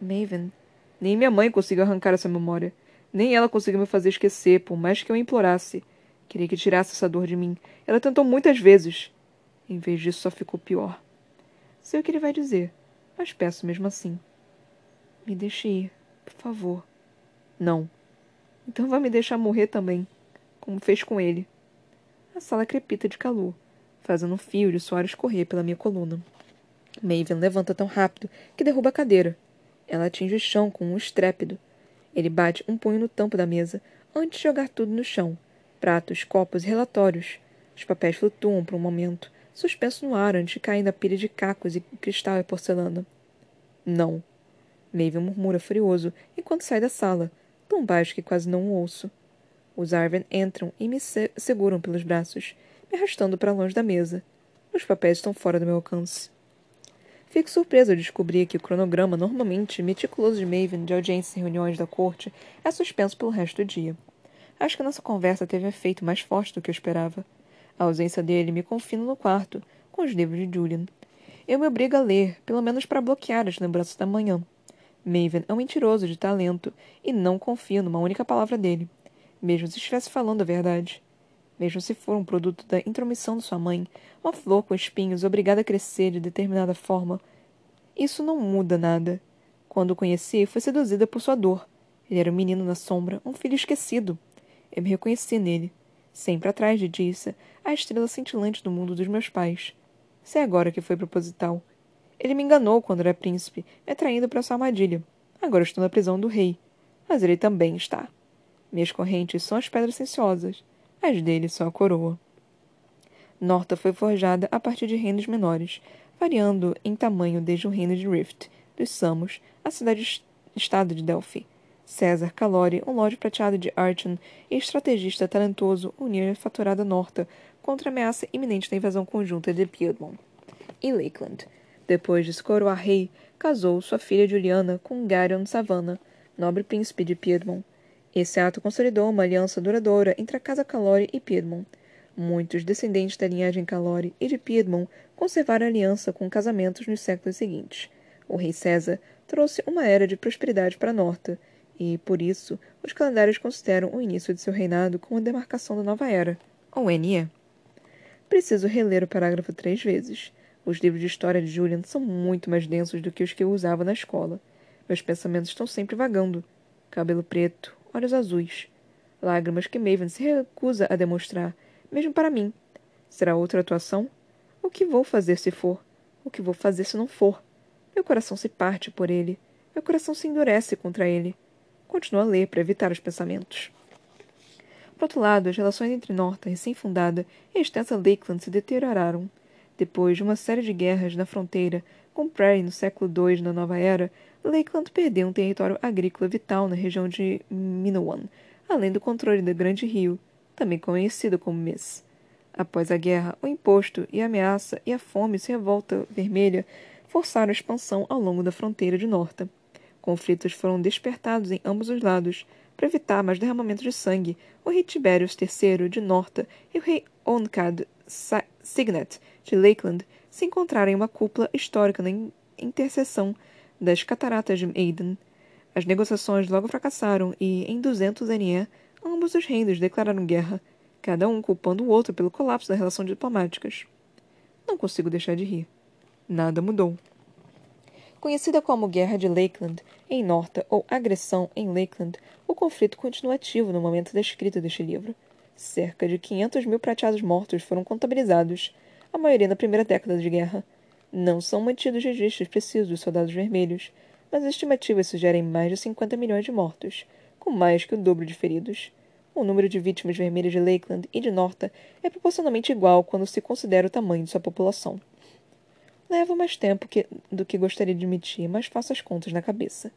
A: Maven. Nem minha mãe conseguiu arrancar essa memória. Nem ela conseguiu me fazer esquecer, por mais que eu implorasse. Queria que tirasse essa dor de mim. Ela tentou muitas vezes. Em vez disso, só ficou pior.
B: Sei o que ele vai dizer, mas peço mesmo assim. Me deixe ir, por favor.
A: Não.
B: Então vai me deixar morrer também, como fez com ele. A sala crepita de calor, fazendo um fio de suor escorrer pela minha coluna. Maven levanta tão rápido que derruba a cadeira. Ela atinge o chão com um estrépido. Ele bate um punho no tampo da mesa, antes de jogar tudo no chão. Pratos, copos e relatórios. Os papéis flutuam por um momento, suspensos no ar antes de cair na pilha de cacos e cristal e porcelana. Não. Maven murmura furioso enquanto sai da sala, tão baixo que quase não o ouço. Os Arven entram e me se seguram pelos braços, me arrastando para longe da mesa. Os papéis estão fora do meu alcance. Fico surpresa ao descobrir que o cronograma, normalmente meticuloso de Maven de audiências e reuniões da corte, é suspenso pelo resto do dia. Acho que nossa conversa teve um efeito mais forte do que eu esperava. A ausência dele me confina no quarto, com os livros de Julian. Eu me obrigo a ler, pelo menos para bloquear as lembranças da manhã. Maven é um mentiroso de talento e não confio numa única palavra dele, mesmo se estivesse falando a verdade. Mesmo se for um produto da intromissão de sua mãe, uma flor com espinhos obrigada a crescer de determinada forma, isso não muda nada. Quando o conheci, fui seduzida por sua dor. Ele era um menino na sombra, um filho esquecido. Eu me reconheci nele. Sempre atrás de Dissa, a estrela cintilante do mundo dos meus pais. Sei agora que foi proposital. Ele me enganou quando era príncipe, me atraindo para sua armadilha. Agora estou na prisão do rei. Mas ele também está. Minhas correntes são as pedras sensuosas. As dele são a coroa. Norta foi forjada a partir de reinos menores, variando em tamanho desde o reino de Rift, dos Samos, a cidade-estado de Delphi. César Calori, um lorde prateado de Archon e estrategista talentoso, uniu a faturada Norta contra a ameaça iminente da invasão conjunta de Piedmont. E Lakeland, depois de se coroar rei, casou sua filha Juliana com Garion Savannah, nobre príncipe de Piedmont. Esse ato consolidou uma aliança duradoura entre a Casa Calori e Piedmont. Muitos descendentes da linhagem Calori e de Piedmont conservaram aliança com casamentos nos séculos seguintes. O rei César trouxe uma era de prosperidade para Norta, e, por isso, os calendários consideram o início de seu reinado como a demarcação da nova era, ou NE. Preciso reler o parágrafo três vezes. Os livros de história de Julian são muito mais densos do que os que eu usava na escola. Meus pensamentos estão sempre vagando. Cabelo preto, olhos azuis. Lágrimas que Maven se recusa a demonstrar, mesmo para mim. Será outra atuação? O que vou fazer se for? O que vou fazer se não for? Meu coração se parte por ele. Meu coração se endurece contra ele. Continuo a ler para evitar os pensamentos. Por outro lado, as relações entre Norta, recém-fundada, e a extensa Lakeland se deterioraram. Depois de uma série de guerras na fronteira com Prairie no século II na Nova Era, Lakeland perdeu um território agrícola vital na região de Minowan, além do controle do Grande Rio, também conhecido como Miss. Após a guerra, o imposto e a ameaça e a fome e a revolta vermelha forçaram a expansão ao longo da fronteira de Norta. Conflitos foram despertados em ambos os lados. Para evitar mais derramamento de sangue, o rei Tiberius III de Norta e o rei Onkad Signet de Lakeland se encontraram em uma cúpula histórica na interseção das cataratas de Aiden. As negociações logo fracassaram e, em 200 NE, ambos os reinos declararam guerra, cada um culpando o outro pelo colapso das relações diplomáticas. Não consigo deixar de rir. Nada mudou. Conhecida como Guerra de Lakeland, em Norta, ou Agressão em Lakeland, o conflito continua ativo no momento da escrita deste livro. Cerca de 500 mil prateados mortos foram contabilizados, a maioria na primeira década de guerra. Não são mantidos registros precisos dos soldados vermelhos, mas as estimativas sugerem mais de 50 milhões de mortos, com mais que o dobro de feridos. O número de vítimas vermelhas de Lakeland e de Norta é proporcionalmente igual quando se considera o tamanho de sua população. Levo mais tempo que, do que gostaria de admitir, mas faço as contas na cabeça.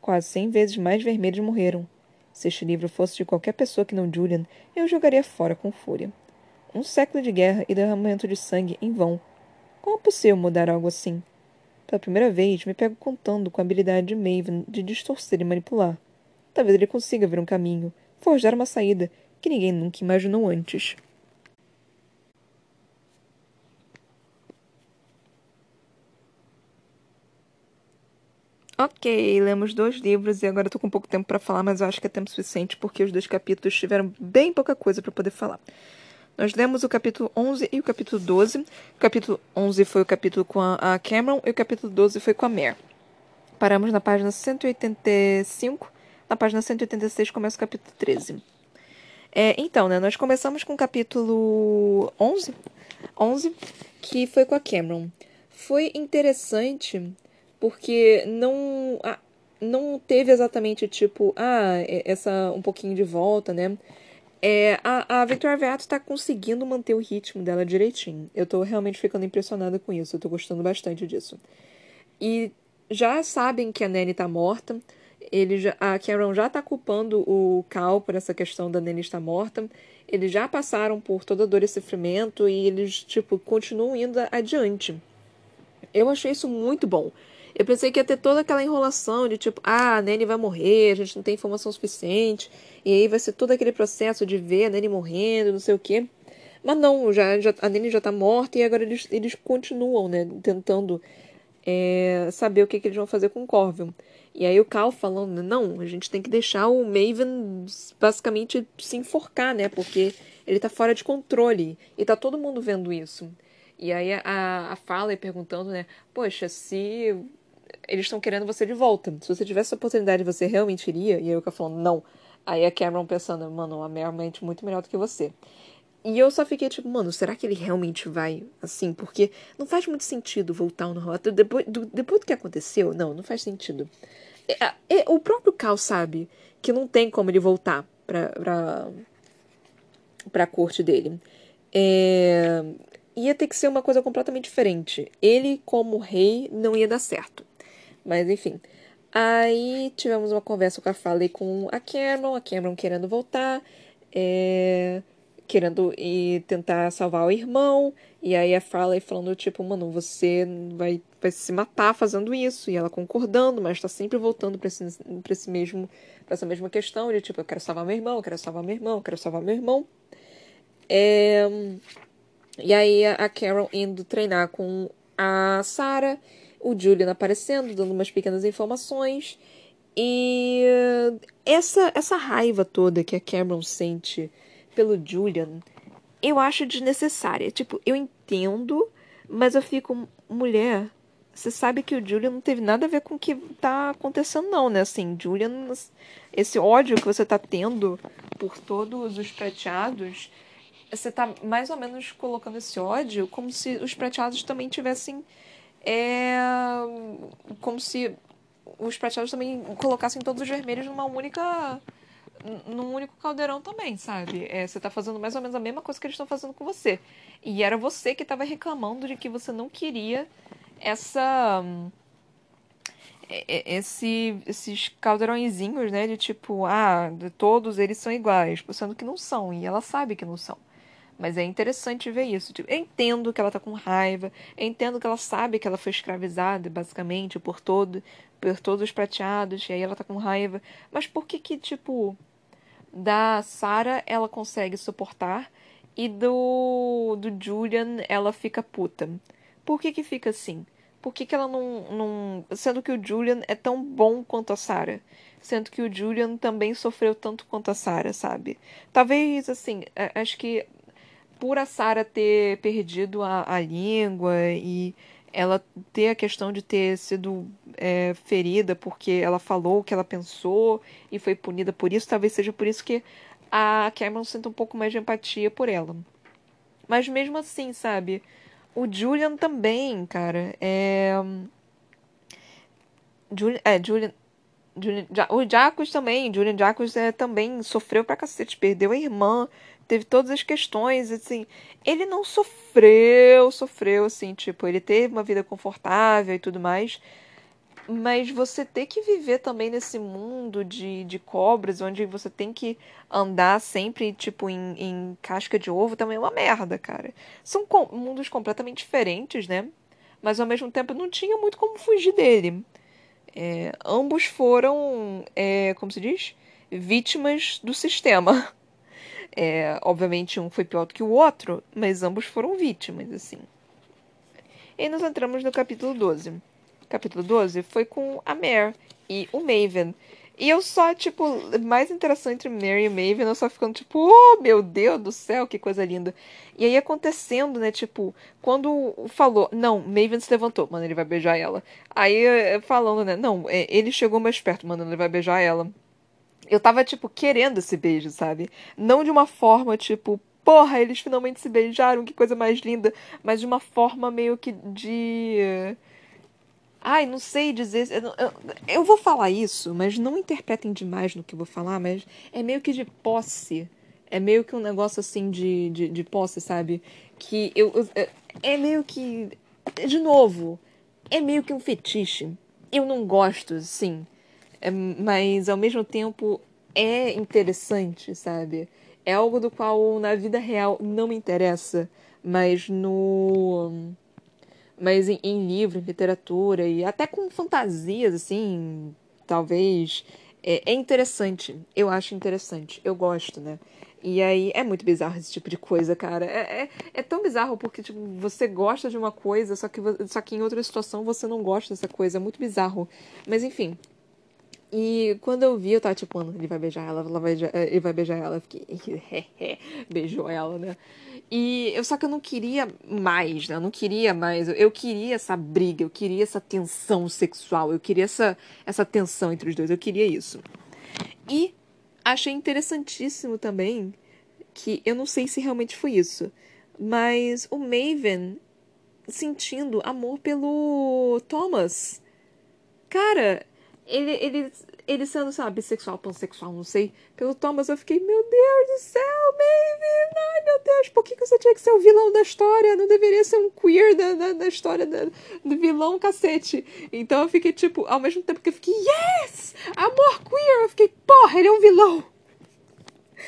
B: Quase cem vezes mais vermelhos morreram. Se este livro fosse de qualquer pessoa que não Julian, eu jogaria fora com fúria. Um século de guerra e derramamento de sangue em vão. Como é possível mudar algo assim? Pela primeira vez, me pego contando com a habilidade de Maven de distorcer e manipular. Talvez ele consiga ver um caminho, forjar uma saída que ninguém nunca imaginou antes. Ok, lemos dois livros e agora estou com pouco tempo para falar, mas eu acho que é tempo suficiente porque os dois capítulos tiveram bem pouca coisa para poder falar. Nós lemos o capítulo 11 e o capítulo 12. O capítulo 11 foi o capítulo com a Cameron e o capítulo 12 foi com a Mare. Paramos na página 185. Na página 186 começa o capítulo 13. É, então, né, nós começamos com o capítulo 11, 11, que foi com a Cameron. Foi interessante porque não.
A: Não teve exatamente tipo, ah, essa um pouquinho de volta, né? É, a, a Victoria Veato tá conseguindo manter o ritmo dela direitinho. Eu tô realmente ficando impressionada com isso. Eu tô gostando bastante disso. E já sabem que a Nanny tá morta. Ele já, a Cameron já tá culpando o Cal por essa questão da Nanny estar morta. Eles já passaram por toda a dor e sofrimento e eles, tipo, continuam indo adiante. Eu achei isso muito bom. Eu pensei que ia ter toda aquela enrolação de tipo, ah, a Nanny vai morrer, a gente não tem informação suficiente, e aí vai ser todo aquele processo de ver a Nanny morrendo, não sei o quê. Mas não, já, já, a Nanny já tá morta e agora eles, eles continuam, né, tentando é, saber o que, que eles vão fazer com o Corvin. E aí o Cal falando, não, a gente tem que deixar o Maven basicamente se enforcar, né, porque ele tá fora de controle, e tá todo mundo vendo isso. E aí a, a Fala perguntando, né, poxa, se eles estão querendo você de volta. Se você tivesse a oportunidade, você realmente iria? E aí o cara falando, não. Aí a Cameron pensando, mano, a Mare é muito melhor do que você. E eu só fiquei tipo, mano, será que ele realmente vai assim? Porque não faz muito sentido voltar no relato. Depois do, depois do que aconteceu, não, não faz sentido. É, é, o próprio Cal sabe que não tem como ele voltar pra, pra, pra corte dele. É, ia ter que ser uma coisa completamente diferente. Ele, como rei, não ia dar certo. Mas enfim. Aí tivemos uma conversa com a Farley com a Cameron, a Cameron querendo voltar, é, querendo ir tentar salvar o irmão, e aí a Farley falando, tipo, mano, você vai, vai se matar fazendo isso, e ela concordando, mas tá sempre voltando pra, esse, pra, esse mesmo, pra essa mesma questão de, tipo, eu quero salvar meu irmão, eu quero salvar meu irmão, eu quero salvar meu irmão. É, e aí a Carol indo treinar com a Sarah o Julian aparecendo, dando umas pequenas informações. E essa, essa raiva toda que a Cameron sente pelo Julian, eu acho desnecessária. Tipo, eu entendo, mas eu fico, mulher, você sabe que o Julian não teve nada a ver com o que tá acontecendo, não, né? Assim, Julian, esse ódio que você tá tendo por todos os prateados, você tá mais ou menos colocando esse ódio como se os prateados também tivessem é como se os prateados também colocassem todos os vermelhos numa única num único caldeirão também, sabe? É, você tá fazendo mais ou menos a mesma coisa que eles estão fazendo com você. E era você que estava reclamando de que você não queria essa é, é, esse, esses caldeirõezinhos, né? De tipo, ah, todos eles são iguais, sendo que não são, e ela sabe que não são. Mas é interessante ver isso. Tipo, eu entendo que ela tá com raiva, eu entendo que ela sabe que ela foi escravizada, basicamente, por todo, por todos os prateados, e aí ela tá com raiva. Mas por que que, tipo, da Sarah ela consegue suportar e do, do Julian ela fica puta? Por que que fica assim? Por que, que ela não, não. Sendo que o Julian é tão bom quanto a Sarah? Sendo que o Julian também sofreu tanto quanto a Sarah, sabe? Talvez, assim, acho que por a Sara ter perdido a, a língua e ela ter a questão de ter sido é, ferida porque ela falou o que ela pensou e foi punida por isso, talvez seja por isso que a Cameron sente um pouco mais de empatia por ela. Mas mesmo assim, sabe? O Julian também, cara, é. Julian, é, Julian, Julian, o Jacos também, Julian Jacos é, também sofreu pra cacete, perdeu a irmã, teve todas as questões, assim. Ele não sofreu, sofreu, assim, tipo, ele teve uma vida confortável e tudo mais. Mas você ter que viver também nesse mundo de, de cobras, onde você tem que andar sempre, tipo, em, em casca de ovo, também é uma merda, cara. São com, mundos completamente diferentes, né? Mas ao mesmo tempo não tinha muito como fugir dele. É, ambos foram, é, como se diz? Vítimas do sistema. É, obviamente, um foi pior do que o outro, mas ambos foram vítimas, assim. E nós entramos no capítulo 12. O capítulo 12 foi com a Mare e o Maven. E eu só, tipo, mais interação entre Mary e Maven, eu só ficando, tipo, oh, meu Deus do céu, que coisa linda. E aí acontecendo, né, tipo, quando falou, não, Maven se levantou, mano, ele vai beijar ela. Aí eh, falando, né, não, é, ele chegou mais perto, mano, ele vai beijar ela eu tava, tipo, querendo esse beijo, sabe? Não de uma forma, tipo, porra, eles finalmente se beijaram, que coisa mais linda, mas de uma forma meio que de. Ai, não sei dizer. Eu, eu, eu, vou falar isso, mas não interpretem demais no que eu vou falar, mas é meio que de posse. É meio que um negócio assim de, de, de posse, sabe? Que eu, eu. É meio que. De novo, é meio que um fetiche. Eu não gosto, sim. É, mas ao mesmo tempo é interessante, sabe? É algo do qual na vida real não me interessa, mas no mas em, em livro, em literatura e até com fantasias, assim, talvez. É, é, interessante. Eu acho interessante. Eu gosto, né? E aí é muito bizarro esse tipo de coisa, cara. É, é, é tão bizarro porque, tipo, você gosta de uma coisa, só que, só que em outra situação você não gosta dessa coisa. É muito bizarro. Mas enfim, e quando eu vi, eu tava tipo, mano, ele vai beijar ela, ela vai, ele vai beijar ela. Eu fiquei, beijou ela, né? E eu só que eu não queria mais, né? Eu não queria mais. Eu queria essa briga, eu queria essa tensão sexual, eu queria essa, essa tensão entre os dois, eu queria isso. E achei interessantíssimo também que eu não sei se realmente foi isso, mas o Maven sentindo amor pelo Thomas. Cara, ele, ele, ele sendo, sabe, bissexual, pansexual, não sei, pelo Thomas, eu fiquei, meu Deus do céu, Maeve, ai meu Deus, por que, que você tinha que ser o vilão da história? Não deveria ser um queer da, da, da história da, do vilão, cacete. Então eu fiquei, tipo, ao mesmo tempo que eu fiquei, yes! Amor queer! Eu fiquei, porra, ele é um vilão!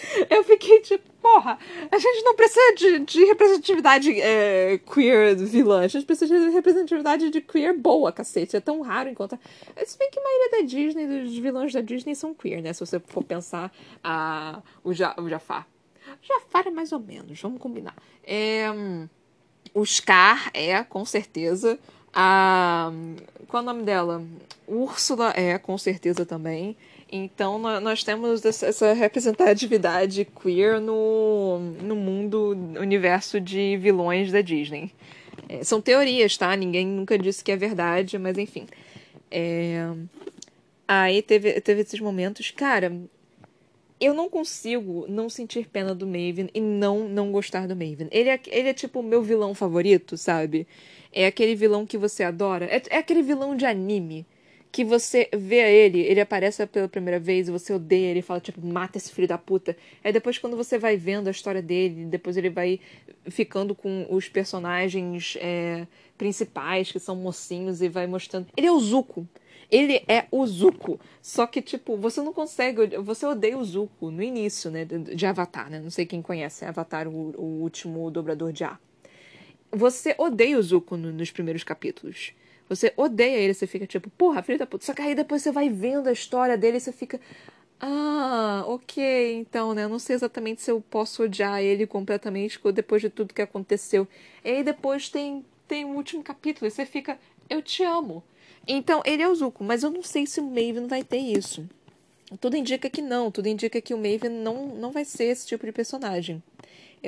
A: Eu fiquei tipo, porra, a gente não precisa de, de representatividade é, queer vilã, a gente precisa de representatividade de queer boa, cacete. É tão raro encontrar. Se bem que a maioria da Disney, dos vilões da Disney são queer, né? Se você for pensar a, o, ja, o Jafar. O Jafar é mais ou menos, vamos combinar. É, o Scar é, com certeza. A. Qual é o nome dela? Úrsula é, com certeza também. Então nós temos essa representatividade queer no, no mundo, universo de vilões da Disney. É, são teorias, tá? Ninguém nunca disse que é verdade, mas enfim. É... Aí teve, teve esses momentos. Cara, eu não consigo não sentir pena do Maven e não não gostar do Maven. Ele é, ele é tipo o meu vilão favorito, sabe? É aquele vilão que você adora. É, é aquele vilão de anime que você vê ele, ele aparece pela primeira vez você odeia ele, fala, tipo, mata esse filho da puta. Aí depois, quando você vai vendo a história dele, depois ele vai ficando com os personagens é, principais, que são mocinhos, e vai mostrando. Ele é o Zuko. Ele é o Zuko. Só que, tipo, você não consegue. Você odeia o Zuko no início, né? De Avatar, né? Não sei quem conhece Avatar, o, o último dobrador de ar. Você odeia o Zuko no, nos primeiros capítulos. Você odeia ele, você fica tipo, porra, filho da puta. Só que aí depois você vai vendo a história dele e você fica. Ah, ok, então, né? Eu não sei exatamente se eu posso odiar ele completamente depois de tudo que aconteceu. E aí depois tem, tem o último capítulo e você fica, eu te amo. Então, ele é o Zuko, mas eu não sei se o Maven vai ter isso. Tudo indica que não, tudo indica que o Maven não, não vai ser esse tipo de personagem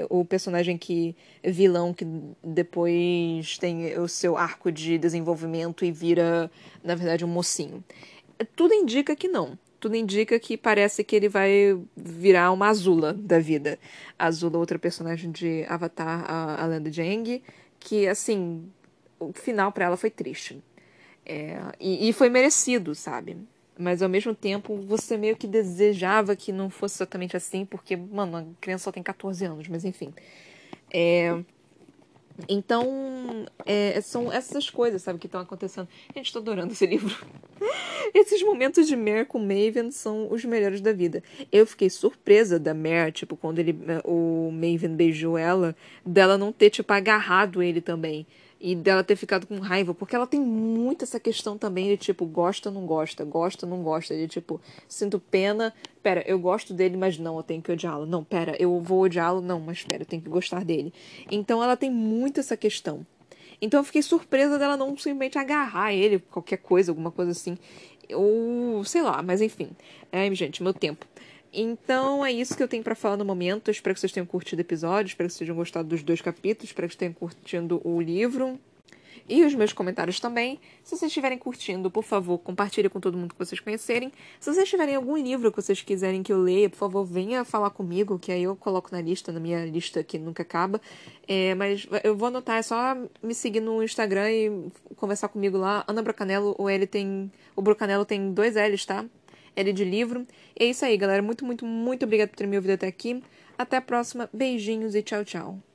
A: o personagem que vilão que depois tem o seu arco de desenvolvimento e vira, na verdade, um mocinho. Tudo indica que não. Tudo indica que parece que ele vai virar uma Azula da vida. Azula, outra personagem de Avatar, a, a Lenda de Aang, que, assim, o final para ela foi triste. É, e, e foi merecido, sabe? Mas ao mesmo tempo, você meio que desejava que não fosse exatamente assim, porque, mano, a criança só tem 14 anos, mas enfim. É... Então, é, são essas coisas, sabe, que estão acontecendo. Gente, tô adorando esse livro. Esses momentos de Mare com Maven são os melhores da vida. Eu fiquei surpresa da Mare, tipo, quando ele, o Maven beijou ela, dela não ter, tipo, agarrado ele também e dela ter ficado com raiva, porque ela tem muito essa questão também de tipo, gosta não gosta, gosta não gosta, de tipo, sinto pena, pera, eu gosto dele, mas não, eu tenho que odiá-lo. Não, pera, eu vou odiá-lo, não, mas pera, eu tenho que gostar dele. Então ela tem muito essa questão. Então eu fiquei surpresa dela não simplesmente agarrar ele, qualquer coisa, alguma coisa assim. Ou sei lá, mas enfim. É, gente, meu tempo. Então é isso que eu tenho para falar no momento. espero que vocês tenham curtido o episódio, espero que vocês tenham gostado dos dois capítulos, espero que vocês tenham curtido o livro. e os meus comentários também. Se vocês estiverem curtindo, por favor, compartilhe com todo mundo que vocês conhecerem. Se vocês tiverem algum livro que vocês quiserem que eu leia, por favor, venha falar comigo, que aí eu coloco na lista, na minha lista que nunca acaba. É, mas eu vou anotar, é só me seguir no Instagram e conversar comigo lá. Ana Brocanello, o L tem. O Brocanello tem dois L's, tá? L de livro. E é isso aí, galera. Muito, muito, muito obrigada por ter me ouvido até aqui. Até a próxima. Beijinhos e tchau, tchau.